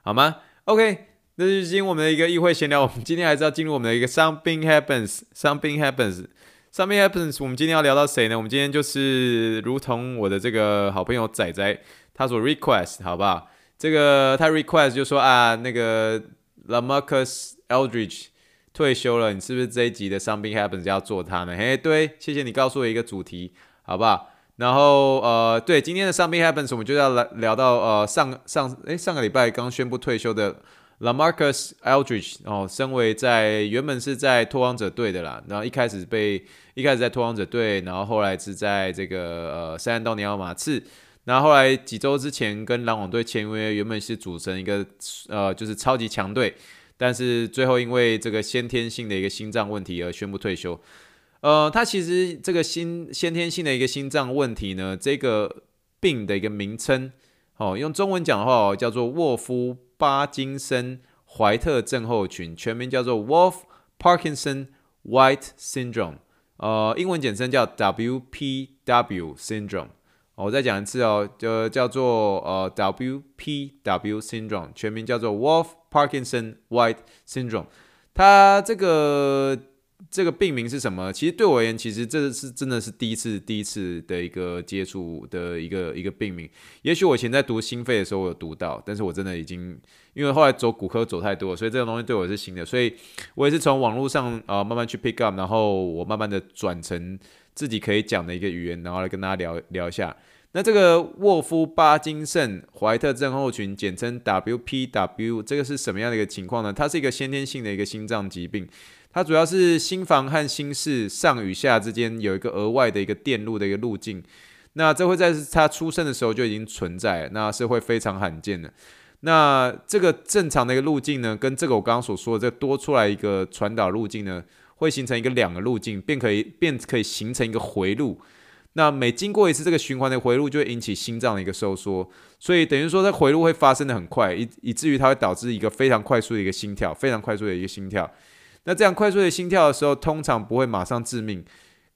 好吗？OK，那就是今天我们的一个议会闲聊，我们今天还是要进入我们的一个 Something Happens，Something Happens，Something Happens，我们今天要聊到谁呢？我们今天就是如同我的这个好朋友仔仔他所 request，好不好？这个他 request 就说啊，那个 LaMarcus Aldridge 退休了，你是不是这一集的 Something Happens 要做他呢？嘿，对，谢谢你告诉我一个主题，好不好？然后呃，对，今天的 Something Happens 我们就要来聊到呃上上诶上个礼拜刚宣布退休的 LaMarcus Aldridge 哦，身为在原本是在拓荒者队的啦，然后一开始被一开始在拓荒者队，然后后来是在这个呃塞安东尼奥马刺。那后，来几周之前跟篮网队签约，原本是组成一个呃就是超级强队，但是最后因为这个先天性的一个心脏问题而宣布退休。呃，他其实这个心先天性的一个心脏问题呢，这个病的一个名称，哦，用中文讲的话哦叫做沃夫巴金森怀特症候群，全名叫做 Wolf Parkinson White Syndrome，呃，英文简称叫 WPW Syndrome。我再讲一次哦，就叫做呃 WPW syndrome，全名叫做 Wolf Parkinson White syndrome。它这个这个病名是什么？其实对我而言，其实这是真的是第一次第一次的一个接触的一个一个病名。也许我以前在读心肺的时候我有读到，但是我真的已经因为后来走骨科走太多，所以这个东西对我是新的。所以我也是从网络上啊、慢慢去 pick up，然后我慢慢的转成自己可以讲的一个语言，然后来跟大家聊聊一下。那这个沃夫巴金森怀特症候群，简称 WPW，这个是什么样的一个情况呢？它是一个先天性的一个心脏疾病，它主要是心房和心室上与下之间有一个额外的一个电路的一个路径，那这会在它出生的时候就已经存在，那是会非常罕见的。那这个正常的一个路径呢，跟这个我刚刚所说的这多出来一个传导路径呢，会形成一个两个路径，便可以便可以形成一个回路。那每经过一次这个循环的回路，就会引起心脏的一个收缩，所以等于说，这回路会发生的很快，以以至于它会导致一个非常快速的一个心跳，非常快速的一个心跳。那这样快速的心跳的时候，通常不会马上致命，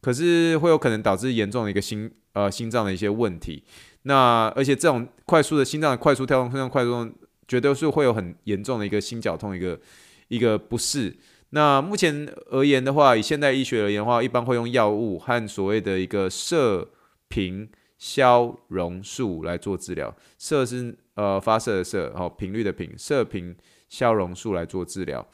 可是会有可能导致严重的一个心呃心脏的一些问题。那而且这种快速的心脏快速跳动，非常快速，绝对是会有很严重的一个心绞痛，一个一个不适。那目前而言的话，以现代医学而言的话，一般会用药物和所谓的一个射频消融术来做治疗。射是呃发射的射，好频率的频，射频消融术来做治疗。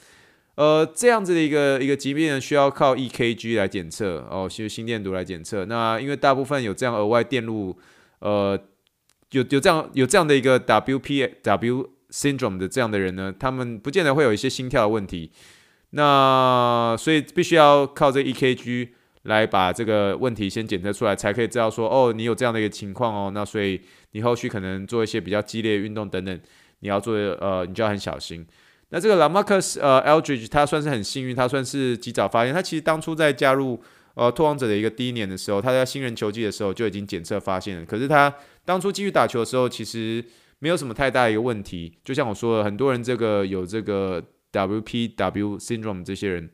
呃，这样子的一个一个疾病呢，需要靠 EKG 来检测哦，其实心电图来检测。那因为大部分有这样额外电路，呃，有有这样有这样的一个 WPW syndrome 的这样的人呢，他们不见得会有一些心跳的问题。那所以必须要靠这 EKG 来把这个问题先检测出来，才可以知道说，哦，你有这样的一个情况哦。那所以你后续可能做一些比较激烈运动等等，你要做呃，你就要很小心。那这个 Lamarcus 呃 Eldridge 他算是很幸运，他算是及早发现。他其实当初在加入呃拓荒者的一个第一年的时候，他在新人球季的时候就已经检测发现了。可是他当初继续打球的时候，其实没有什么太大一个问题。就像我说的，很多人这个有这个。WPW syndrome 这些人，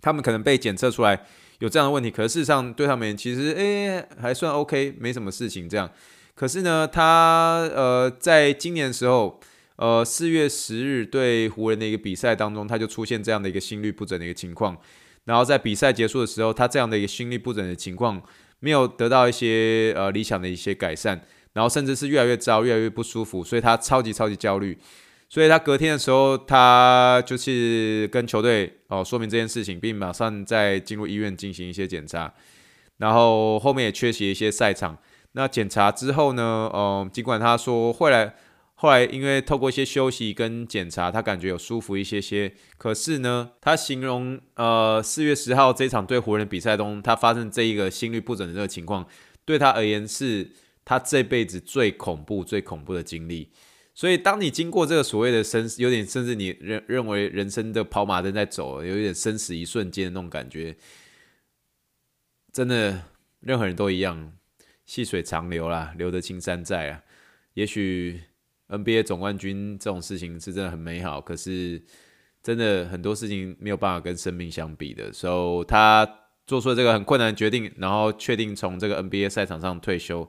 他们可能被检测出来有这样的问题，可是事实上对他们其实诶、还算 OK，没什么事情这样。可是呢，他呃在今年的时候，呃四月十日对湖人的一个比赛当中，他就出现这样的一个心律不整的一个情况。然后在比赛结束的时候，他这样的一个心率不整的情况没有得到一些呃理想的一些改善，然后甚至是越来越糟，越来越不舒服，所以他超级超级焦虑。所以他隔天的时候，他就是跟球队哦说明这件事情，并马上再进入医院进行一些检查，然后后面也缺席一些赛场。那检查之后呢，嗯，尽管他说后来后来因为透过一些休息跟检查，他感觉有舒服一些些，可是呢，他形容呃四月十号这场对湖人的比赛中，他发生这一个心率不准的这个情况，对他而言是他这辈子最恐怖、最恐怖的经历。所以，当你经过这个所谓的生，有点甚至你认认为人生的跑马灯在走，有一点生死一瞬间的那种感觉，真的，任何人都一样，细水长流啦，留得青山在啊。也许 NBA 总冠军这种事情是真的很美好，可是真的很多事情没有办法跟生命相比的。所以，他做出了这个很困难的决定，然后确定从这个 NBA 赛场上退休。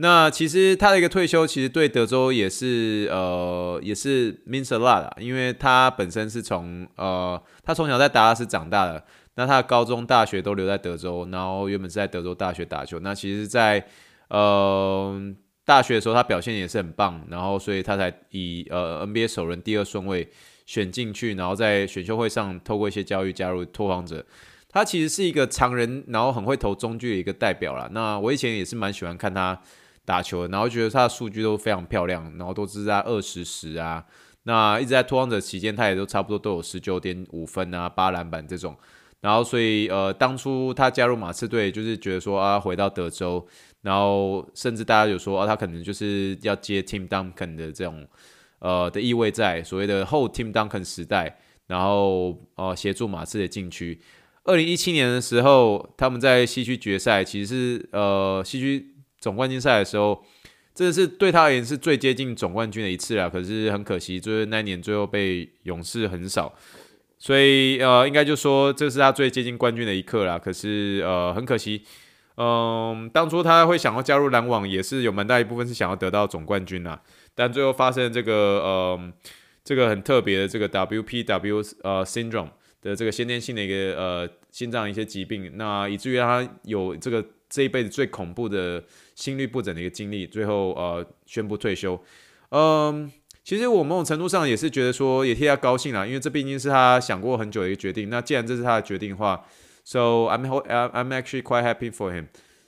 那其实他的一个退休，其实对德州也是呃也是 means a lot 啦，因为他本身是从呃他从小在达拉斯长大的，那他的高中、大学都留在德州，然后原本是在德州大学打球。那其实在，在呃大学的时候，他表现也是很棒，然后所以他才以呃 NBA 首轮第二顺位选进去，然后在选秀会上透过一些交易加入拓荒者。他其实是一个长人，然后很会投中距的一个代表啦。那我以前也是蛮喜欢看他。打球，然后觉得他的数据都非常漂亮，然后都是在二十十啊。那一直在拓荒者期间，他也都差不多都有十九点五分啊，八篮板这种。然后所以呃，当初他加入马刺队，就是觉得说啊，回到德州，然后甚至大家有说啊，他可能就是要接 Tim Duncan 的这种呃的意味在，所谓的后 Tim Duncan 时代，然后呃协助马刺的禁区。二零一七年的时候，他们在西区决赛，其实是呃西区。总冠军赛的时候，真的是对他而言是最接近总冠军的一次了。可是很可惜，就是那年最后被勇士横扫，所以呃，应该就说这是他最接近冠军的一刻了。可是呃，很可惜，嗯，当初他会想要加入篮网，也是有蛮大一部分是想要得到总冠军啊。但最后发生这个呃，这个很特别的这个 WPW 呃 syndrome 的这个先天性的一个呃心脏一些疾病，那以至于他有这个这一辈子最恐怖的心律不整的一个经历，最后呃宣布退休。嗯，其实我某种程度上也是觉得说也替他高兴啦，因为这毕竟是他想过很久的一个决定。那既然这是他的决定的话，So I'm I'm actually quite happy for him，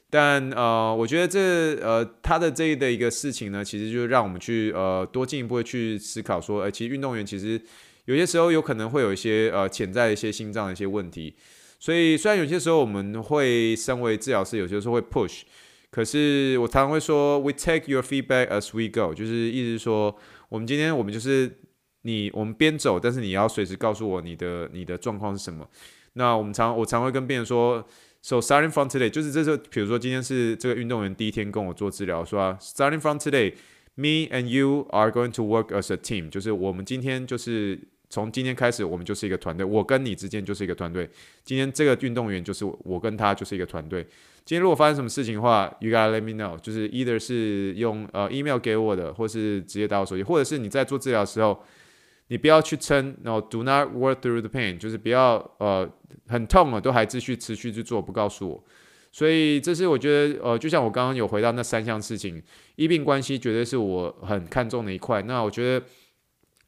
但呃，我觉得这呃他的这一的一个事情呢，其实就是让我们去呃多进一步的去思考说，呃，其实运动员其实有些时候有可能会有一些呃潜在的一些心脏的一些问题，所以虽然有些时候我们会身为治疗师，有些时候会 push，可是我常常会说，we take your feedback as we go，就是意思是说，我们今天我们就是你我们边走，但是你要随时告诉我你的你的状况是什么。那我们常我常会跟病人说，So starting from today，就是这时候，比如说今天是这个运动员第一天跟我做治疗，说啊，Starting from today，me and you are going to work as a team，就是我们今天就是从今天开始，我们就是一个团队，我跟你之间就是一个团队。今天这个运动员就是我跟他就是一个团队。今天如果发生什么事情的话，You gotta let me know，就是 either 是用呃 email 给我的，或是直接打我手机，或者是你在做治疗的时候。你不要去撑，然后 do not work through the pain，就是不要呃很痛了都还继续持续去做，不告诉我。所以这是我觉得呃，就像我刚刚有回到那三项事情，医病关系绝对是我很看重的一块。那我觉得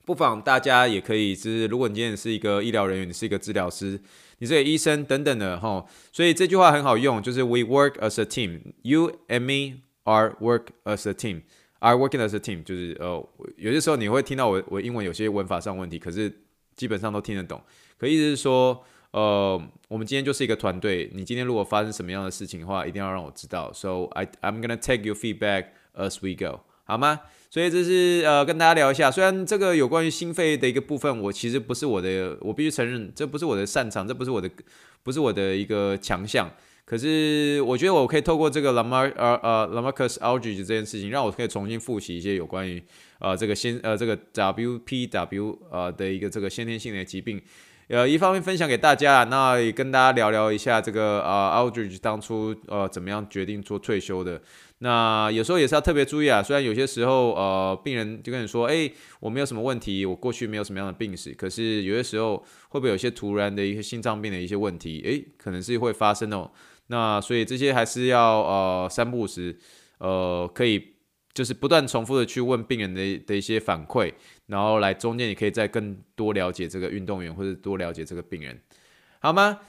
不妨大家也可以，就是如果你今天是一个医疗人员，你是一个治疗师，你是个医生等等的哈。所以这句话很好用，就是 we work as a team，you and me are work as a team。I working as a team，就是呃，有些时候你会听到我我英文有些文法上问题，可是基本上都听得懂。可意思是说，呃，我们今天就是一个团队。你今天如果发生什么样的事情的话，一定要让我知道。So I I'm gonna take your feedback as we go，好吗？所以这是呃跟大家聊一下。虽然这个有关于心肺的一个部分，我其实不是我的，我必须承认这不是我的擅长，这不是我的，不是我的一个强项。可是我觉得我可以透过这个 Lamar 呃呃 Lamarcus Aldridge 这件事情，让我可以重新复习一些有关于呃这个先呃这个 WPW 呃的一个这个先天性的疾病，呃一方面分享给大家，那也跟大家聊聊一下这个呃 Aldridge 当初呃怎么样决定做退休的。那有时候也是要特别注意啊，虽然有些时候呃病人就跟你说，哎我没有什么问题，我过去没有什么样的病史，可是有些时候会不会有些突然的一些心脏病的一些问题，哎可能是会发生哦。那所以这些还是要呃三不五时，呃可以就是不断重复的去问病人的的一些反馈，然后来中间也可以再更多了解这个运动员或者多了解这个病人，好吗？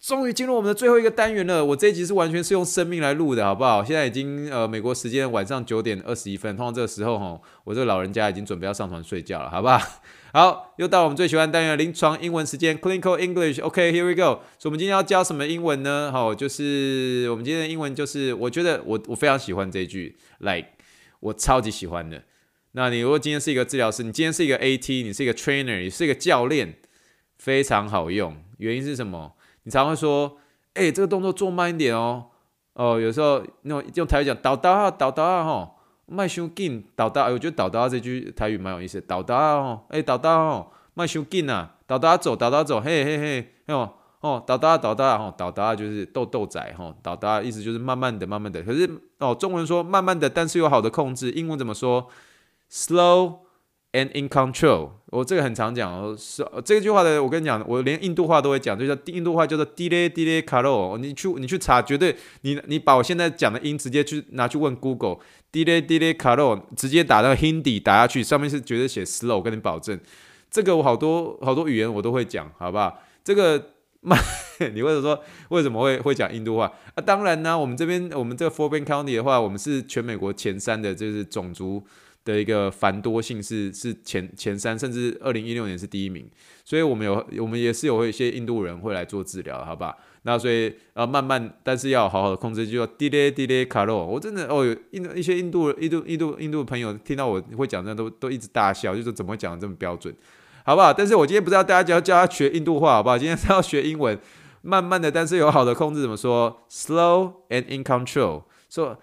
终于进入我们的最后一个单元了，我这一集是完全是用生命来录的，好不好？现在已经呃美国时间晚上九点二十一分，通常这个时候吼，我这个老人家已经准备要上床睡觉了，好不好？好，又到我们最喜欢单元临床英文时间，Clinical English。OK，here we go。所以我们今天要教什么英文呢？好，就是我们今天的英文就是，我觉得我我非常喜欢这一句，like 我超级喜欢的。那你如果今天是一个治疗师，你今天是一个 AT，你是一个 trainer，你是一个教练，非常好用。原因是什么？你常会说，哎、这个动作做慢一点哦。哦，有时候那种用台语讲，倒倒啊，倒倒啊，吼，麦伤紧，倒倒。我觉得倒倒这句台语蛮有意思，倒倒啊，吼，哎，倒倒哦，麦伤紧啊，倒倒走，倒倒走，嘿嘿嘿，哦哦，倒倒倒倒，吼，倒倒就是豆豆仔，吼，倒倒意思就是慢慢的，慢慢的。可是哦，中文说慢慢的，但是有好的控制，英文怎么说？Slow。And in control，我这个很常讲哦，是这句话的。我跟你讲，我连印度话都会讲，就叫印度话叫做 delay delay karo。你去你去查，绝对你你把我现在讲的音直接去拿去问 Google，delay delay karo，直接打那个 Hindi 打下去，上面是绝对写 slow，我跟你保证。这个我好多好多语言我都会讲，好不好？这个慢，<laughs> 你为什么说为什么会会讲印度话啊？当然呢，我们这边我们这个 for Bend County 的话，我们是全美国前三的，就是种族。的一个繁多性是是前前三，甚至二零一六年是第一名，所以我们有我们也是有一些印度人会来做治疗，好吧？那所以呃慢慢，但是要好好的控制，就叫 delay delay karo。我真的哦，有印一些印度印度印度印度朋友听到我会讲这样都都一直大笑，就说怎么会讲的这么标准，好不好？但是我今天不知道大家教教他学印度话，好不好？今天是要学英文，慢慢的，但是有好的控制，怎么说？Slow and in control。So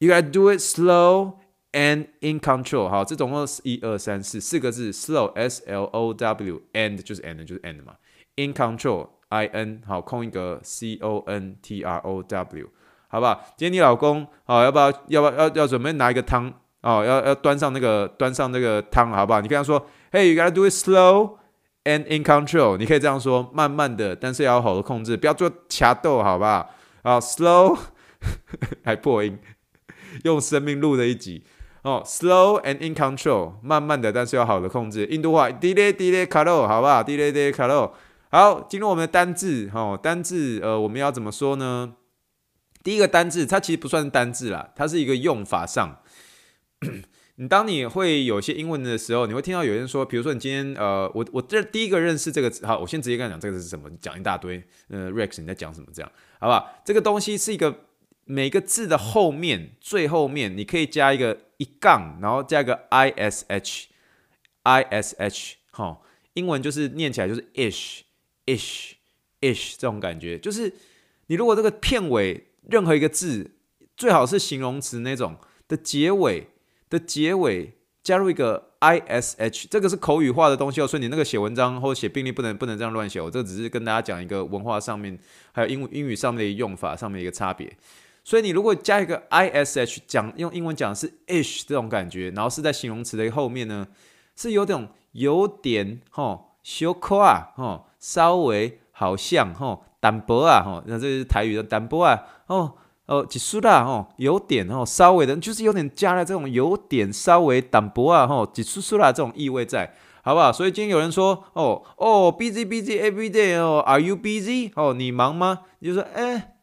you gotta do it slow。And in control，好，这总共是一二三四四个字，slow，s l o w，and 就是 and 就是 and 嘛，in control，i n 好，空一个 c o n t r o w，好不好？今天你老公好，要不要要不要要要准备拿一个汤哦，要要端上那个端上那个汤，好不好？你跟他说，Hey，you gotta do it slow and in control。你可以这样说，慢慢的，但是要好的控制，不要做掐斗，好不好？啊，slow <laughs> 还破音，用生命录的一集哦，slow and in control，慢慢的，但是要好的控制。印度话，delay delay karo，好不好？delay delay karo。好，进入我们的单字，哦，单字，呃，我们要怎么说呢？第一个单字，它其实不算是单字啦，它是一个用法上。<clears throat> 你当你会有些英文的时候，你会听到有人说，比如说你今天，呃，我我这第一个认识这个词，好，我先直接跟你讲这个是什么，讲一大堆，呃，Rex 你在讲什么？这样，好不好？这个东西是一个每个字的后面最后面，你可以加一个一杠，然后加一个 ish，ish，好，英文就是念起来就是 ish，ish，ish 这种感觉，就是你如果这个片尾任何一个字，最好是形容词那种的结尾。的结尾加入一个 ish，这个是口语化的东西哦，所以你那个写文章或者写病历不能不能这样乱写。我这只是跟大家讲一个文化上面，还有英英语上面的用法上面的一个差别。所以你如果加一个 ish，讲用英文讲是 ish 这种感觉，然后是在形容词的后面呢，是有点有点吼小可啊吼，稍微好像吼淡薄啊吼，那这是台语的淡薄啊哦。哦，几苏啦，哦，有点哦，稍微的，就是有点加了这种有点稍微淡薄啊，吼，几苏苏啦这种意味在，好不好？所以今天有人说，哦哦，busy busy every day，哦，are you busy？哦，你忙吗？你就说，哎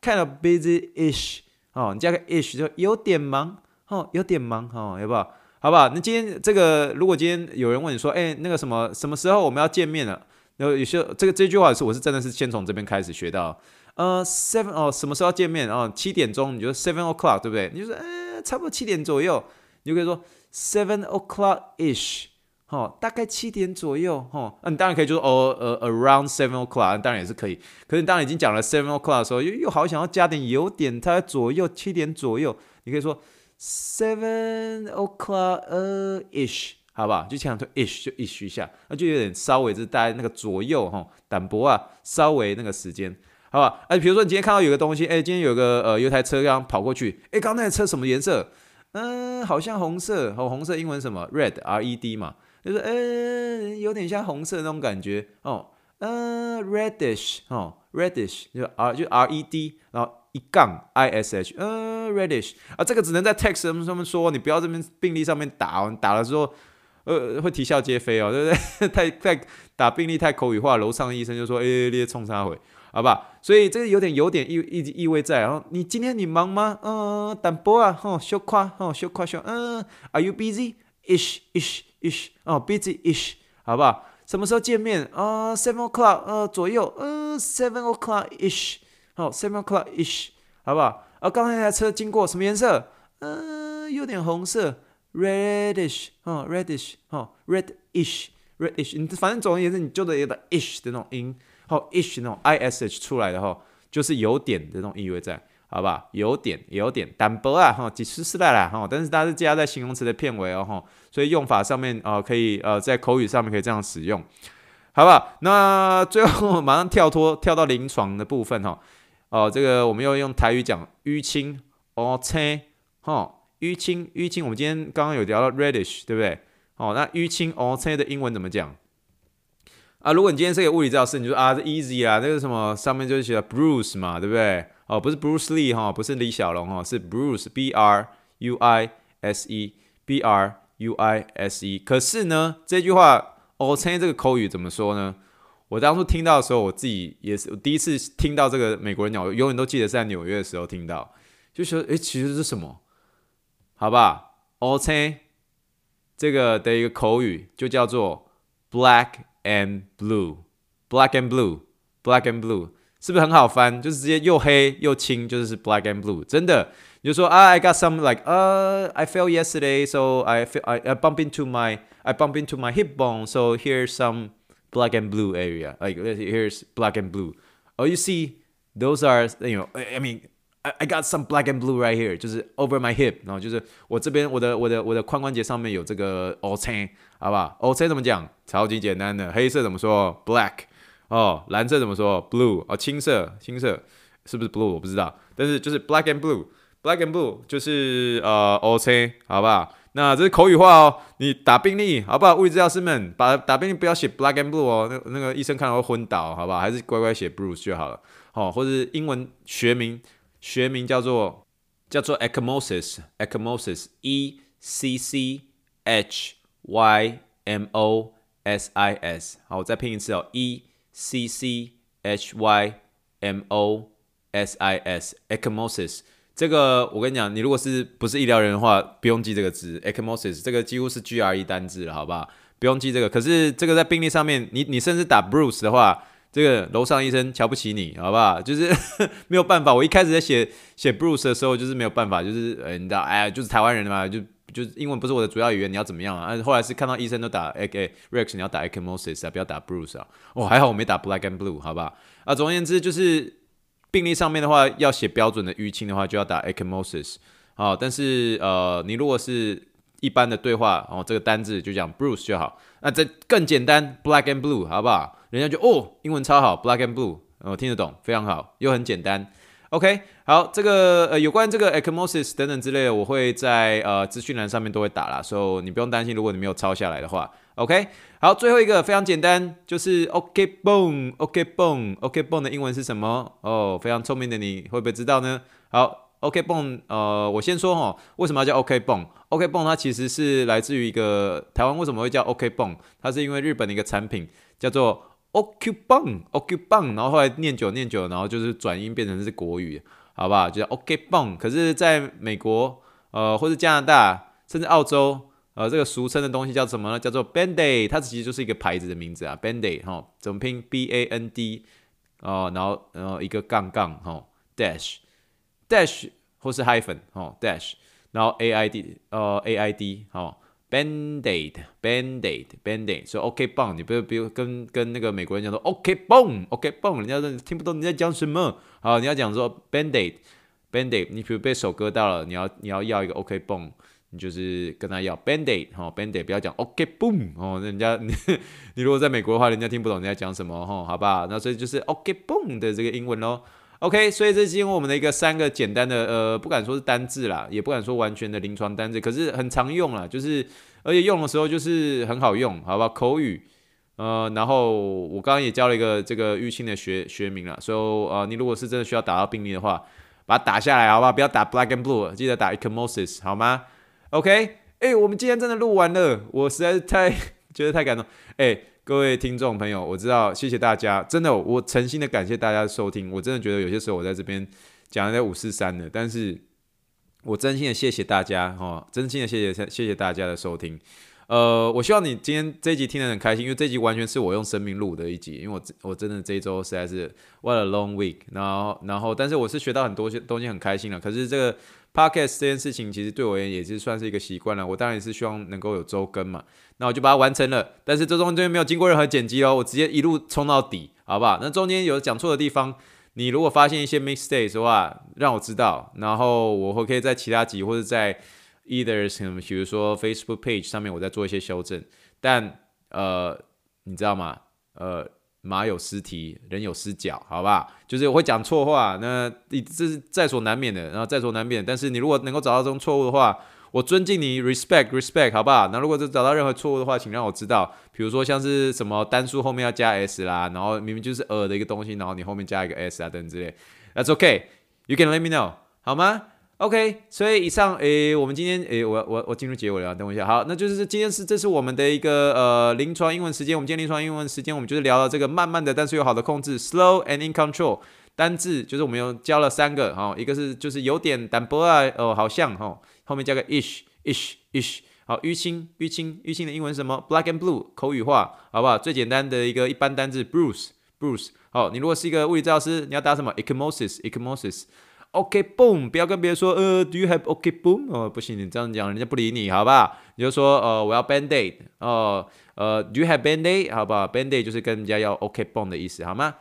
kind of busy-ish，哦，你加个 ish 就有点忙，哦，有点忙，哦，好不好？好不好？那今天这个，如果今天有人问你说，哎，那个什么什么时候我们要见面了？然后有些这个这句话是我是真的是先从这边开始学到。呃，seven 哦，什么时候见面？哦，七点钟，你就 seven o'clock，对不对？你就说，呃，差不多七点左右，你就可以说 seven o'clock ish，哦，大概七点左右，哦，那你当然可以就说哦，呃，around seven o'clock，当然也是可以。可是你当然已经讲了 seven o'clock 的时候，又又好想要加点有点，它左右七点左右，你可以说 seven o'clock 呃 ish，好不好？就讲成 ish 就 ish 一下，那就有点稍微就是带那个左右哈，淡薄啊，稍微那个时间。好吧，哎，比如说你今天看到有个东西，哎，今天有个呃，有台车刚跑过去，哎，刚刚那台车什么颜色？嗯，好像红色，哦，红色英文什么？red，R-E-D 嘛，就是嗯，有点像红色那种感觉哦，嗯，reddish，哦，reddish 就 R 就 R-E-D，然后一杠 I-S-H，嗯，reddish 啊，这个只能在 text 上面说，你不要这边病历上面打哦，你，打了之后，呃，会啼笑皆非哦，对不对？<laughs> 太太打病历太口语化，楼上的医生就说，哎，你冲啥回？好吧，所以这个有点有点意意意味在。然后你今天你忙吗？嗯，淡薄啊，吼，小夸，吼，小夸小。嗯，Are you busy？ish ish，ish 哦，busy ish，好不好？什么时候见面？啊，seven o'clock，呃，左右，嗯，seven o'clock ish，好，seven o'clock ish，好不好？啊，刚才那台车经过，什么颜色？嗯，有点红色，reddish，哦，reddish，哦，Redish，Reddish 你反正总而言之，你就得有点 ish 的那种音。好 ish 那种 ish 出来的哈，就是有点的那种意味在，好不好？有点，有点单薄啊，哈，几十丝带啦，哈，但是它是加在形容词的片尾哦，哈，所以用法上面啊，可以呃，在口语上面可以这样使用，好不好？那最后 <laughs> 马上跳脱跳到临床的部分哈，哦，这个我们要用台语讲淤青哦，青，哈，淤青淤青，我们今天刚刚有聊到 reddish，对不对？哦，那淤青哦，青的英文怎么讲？啊，如果你今天是个物理教师，你就说啊，这 easy 啊，那个什么上面就是写 Bruce 嘛，对不对？哦，不是 Bruce Lee 哈，不是李小龙哈，是 Bruce B R U I S E B R U I S E。可是呢，这句话哦，参与这个口语怎么说呢？我当初听到的时候，我自己也是第一次听到这个美国人讲，我永远都记得是在纽约的时候听到，就说诶，其实是什么？好吧，哦，参这个的一个口语就叫做 Black。and blue, black and blue, black and blue，是不是很好翻？就是直接又黑又青，就是 black and blue。真的，你就说啊，I got some like, uh, I fell yesterday, so I feel I, I bump into my I bump into my hip bone, so here's some black and blue area. Like here's black and blue. Oh, you see, those are you know, I mean. I got some black and blue right here，就是 over my hip，然后就是我这边我的我的我的髋关节上面有这个乌青，好不好？乌青怎么讲？超级简单的，黑色怎么说？black， 哦，蓝色怎么说？blue，哦，青色青色，是不是 blue 我不知道，但是就是 black and blue，black and blue 就是呃 OK 好不好？那这是口语化哦，你打病历好不好？物理治疗师们，把打病历不要写 black and blue 哦，那那个医生看到会昏倒，好不好？还是乖乖写 Bruce 就好了，好、哦，或者是英文学名，学名叫做叫做 ecchymosis，ecchymosis，e c c h y m o s i s，好，我再拼一次哦，e c c h y m o s i s，ecchymosis。这个我跟你讲，你如果是不是医疗人的话，不用记这个字，ecchymosis 这个几乎是 GRE 单字了，好不好？不用记这个。可是这个在病历上面，你你甚至打 Bruce 的话，这个楼上医生瞧不起你，好不好？就是 <laughs> 没有办法。我一开始在写写 Bruce 的时候，就是没有办法，就是呃，你知道，哎，就是台湾人嘛，就就是英文不是我的主要语言，你要怎么样啊？后来是看到医生都打 A K Rex，你要打 ecchymosis 啊，不要打 Bruce 啊。哦，还好我没打 Black and Blue，好不好？啊，总而言之就是。病历上面的话，要写标准的淤青的话，就要打 ecchymosis。好，但是呃，你如果是一般的对话，哦，这个单字就讲 Bruce 就好。那这更简单，black and blue，好不好？人家就哦，英文超好，black and blue，我、哦、听得懂，非常好，又很简单。OK，好，这个呃有关这个 ecchymosis 等等之类的，我会在呃资讯栏上面都会打啦，所以你不用担心，如果你没有抄下来的话。OK，好，最后一个非常简单，就是 OK Bone，OK Bone，OK Bone 的英文是什么？哦，非常聪明的你会不会知道呢？好，OK Bone，呃，我先说哈，为什么要叫 OK Bone？OK Bone 它其实是来自于一个台湾为什么会叫 OK Bone？它是因为日本的一个产品叫做 OK Bone，OK Bone，然后后来念久念久，然后就是转音变成是国语，好不好？就叫 OK Bone。可是在美国，呃，或是加拿大，甚至澳洲。呃，这个俗称的东西叫什么呢？叫做 Band-Aid，它其实就是一个牌子的名字啊。Band-Aid 哈，怎么拼？B A N D，哦，然后然后一个杠杠哈，dash，dash 或是 hyphen 哈，dash，然后 A I D，呃，A I D 哈，Band-Aid，Band-Aid，Band-Aid，所以 OK 棒，你不要不要跟跟那个美国人讲说 OK 棒，OK 棒，人家听不懂你在讲什么。好，你要讲说 Band-Aid，Band-Aid，你比如被手割到了，你要你要要一个 OK 棒。你就是跟他要 Band-Aid 哈，Band-Aid 不要讲 OK Boom 哦，人家你 <laughs> 如果在美国的话，人家听不懂你在讲什么哈，好吧？那所以就是 OK 棒的这个英文喽。OK，所以这是因为我们的一个三个简单的呃，不敢说是单字啦，也不敢说完全的临床单字，可是很常用啦，就是而且用的时候就是很好用，好吧？口语呃，然后我刚刚也教了一个这个淤青的学学名了，所以呃，你如果是真的需要打到病历的话，把它打下来，好吧？不要打 Black and Blue，记得打 Ecchymosis 好吗？OK，哎、我们今天真的录完了，我实在是太 <laughs> 觉得太感动。哎、各位听众朋友，我知道，谢谢大家，真的，我诚心的感谢大家的收听。我真的觉得有些时候我在这边讲的在五四三的，但是我真心的谢谢大家，哈，真心的谢谢谢谢大家的收听。呃，我希望你今天这一集听得很开心，因为这一集完全是我用生命录的一集，因为我我真的这一周实在是 what a long week，然后然后，但是我是学到很多些东西，很开心了。可是这个 podcast 这件事情，其实对我而言也是算是一个习惯了。我当然也是希望能够有周更嘛，那我就把它完成了。但是这中间没有经过任何剪辑哦，我直接一路冲到底，好不好？那中间有讲错的地方，你如果发现一些 mistakes 的话，让我知道，然后我会可以在其他集或者在。Either 什么，比如说 Facebook page 上面，我再做一些修正，但呃，你知道吗？呃，马有失蹄，人有失脚，好吧？就是我会讲错话，那你这是在所难免的，然后在所难免。但是你如果能够找到这种错误的话，我尊敬你，respect respect，好不好？那如果是找到任何错误的话，请让我知道。比如说像是什么单数后面要加 s 啦，然后明明就是呃的一个东西，然后你后面加一个 s 啊等等之类，That's okay，you can let me know，好吗？OK，所以以上诶，我们今天诶，我我我进入结尾了，等我一下。好，那就是今天是这是我们的一个呃临床英文时间。我们今天临床英文时间，我们就是聊了这个慢慢的，但是又好的控制，slow and in control。单字就是我们又教了三个哈，一个是就是有点淡薄啊，哦，好像哈，后面加个 ish ish ish。好，淤青淤青淤青的英文是什么？Black and blue，口语化，好不好？最简单的一个一般单字，Bruce Bruce。好，你如果是一个物理治疗师，你要打什么 e c m o s i s e c m o s i s。OK boom，不要跟别人说呃，Do you have OK boom？哦，不行，你这样讲人家不理你，好吧？你就说呃，我要 Band-Aid，哦，呃，Do you have Band-Aid？好不好？Band-Aid 就是跟人家要 OK boom 的意思，好吗？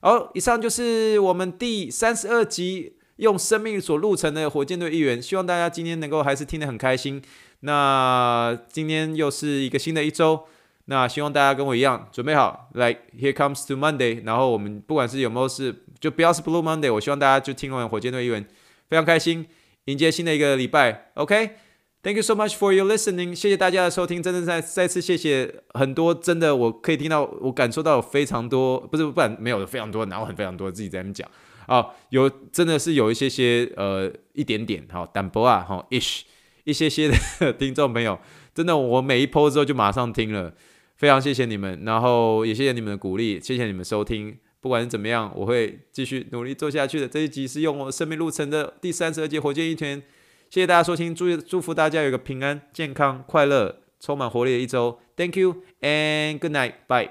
好，以上就是我们第三十二集用生命所录成的火箭队一员，希望大家今天能够还是听得很开心。那今天又是一个新的一周，那希望大家跟我一样准备好，来，Here comes to Monday。然后我们不管是有没有是。就不要是 Blue Monday。我希望大家就听完火箭队一文，非常开心，迎接新的一个礼拜。OK，Thank you so much for your listening。谢谢大家的收听，真的再再次谢谢很多，真的我可以听到，我感受到非常多，不是不然没有非常多，然后很非常多自己在那边讲啊，有真的是有一些些呃一点点好，淡薄啊哈 ish 一些些的 <laughs> 听众朋友，真的我每一波之后就马上听了。非常谢谢你们，然后也谢谢你们的鼓励，谢谢你们收听。不管怎么样，我会继续努力做下去的。这一集是用我生命路程的第三十二集《火箭一拳》，谢谢大家收听，祝祝福大家有个平安、健康、快乐、充满活力的一周。Thank you and good night, bye.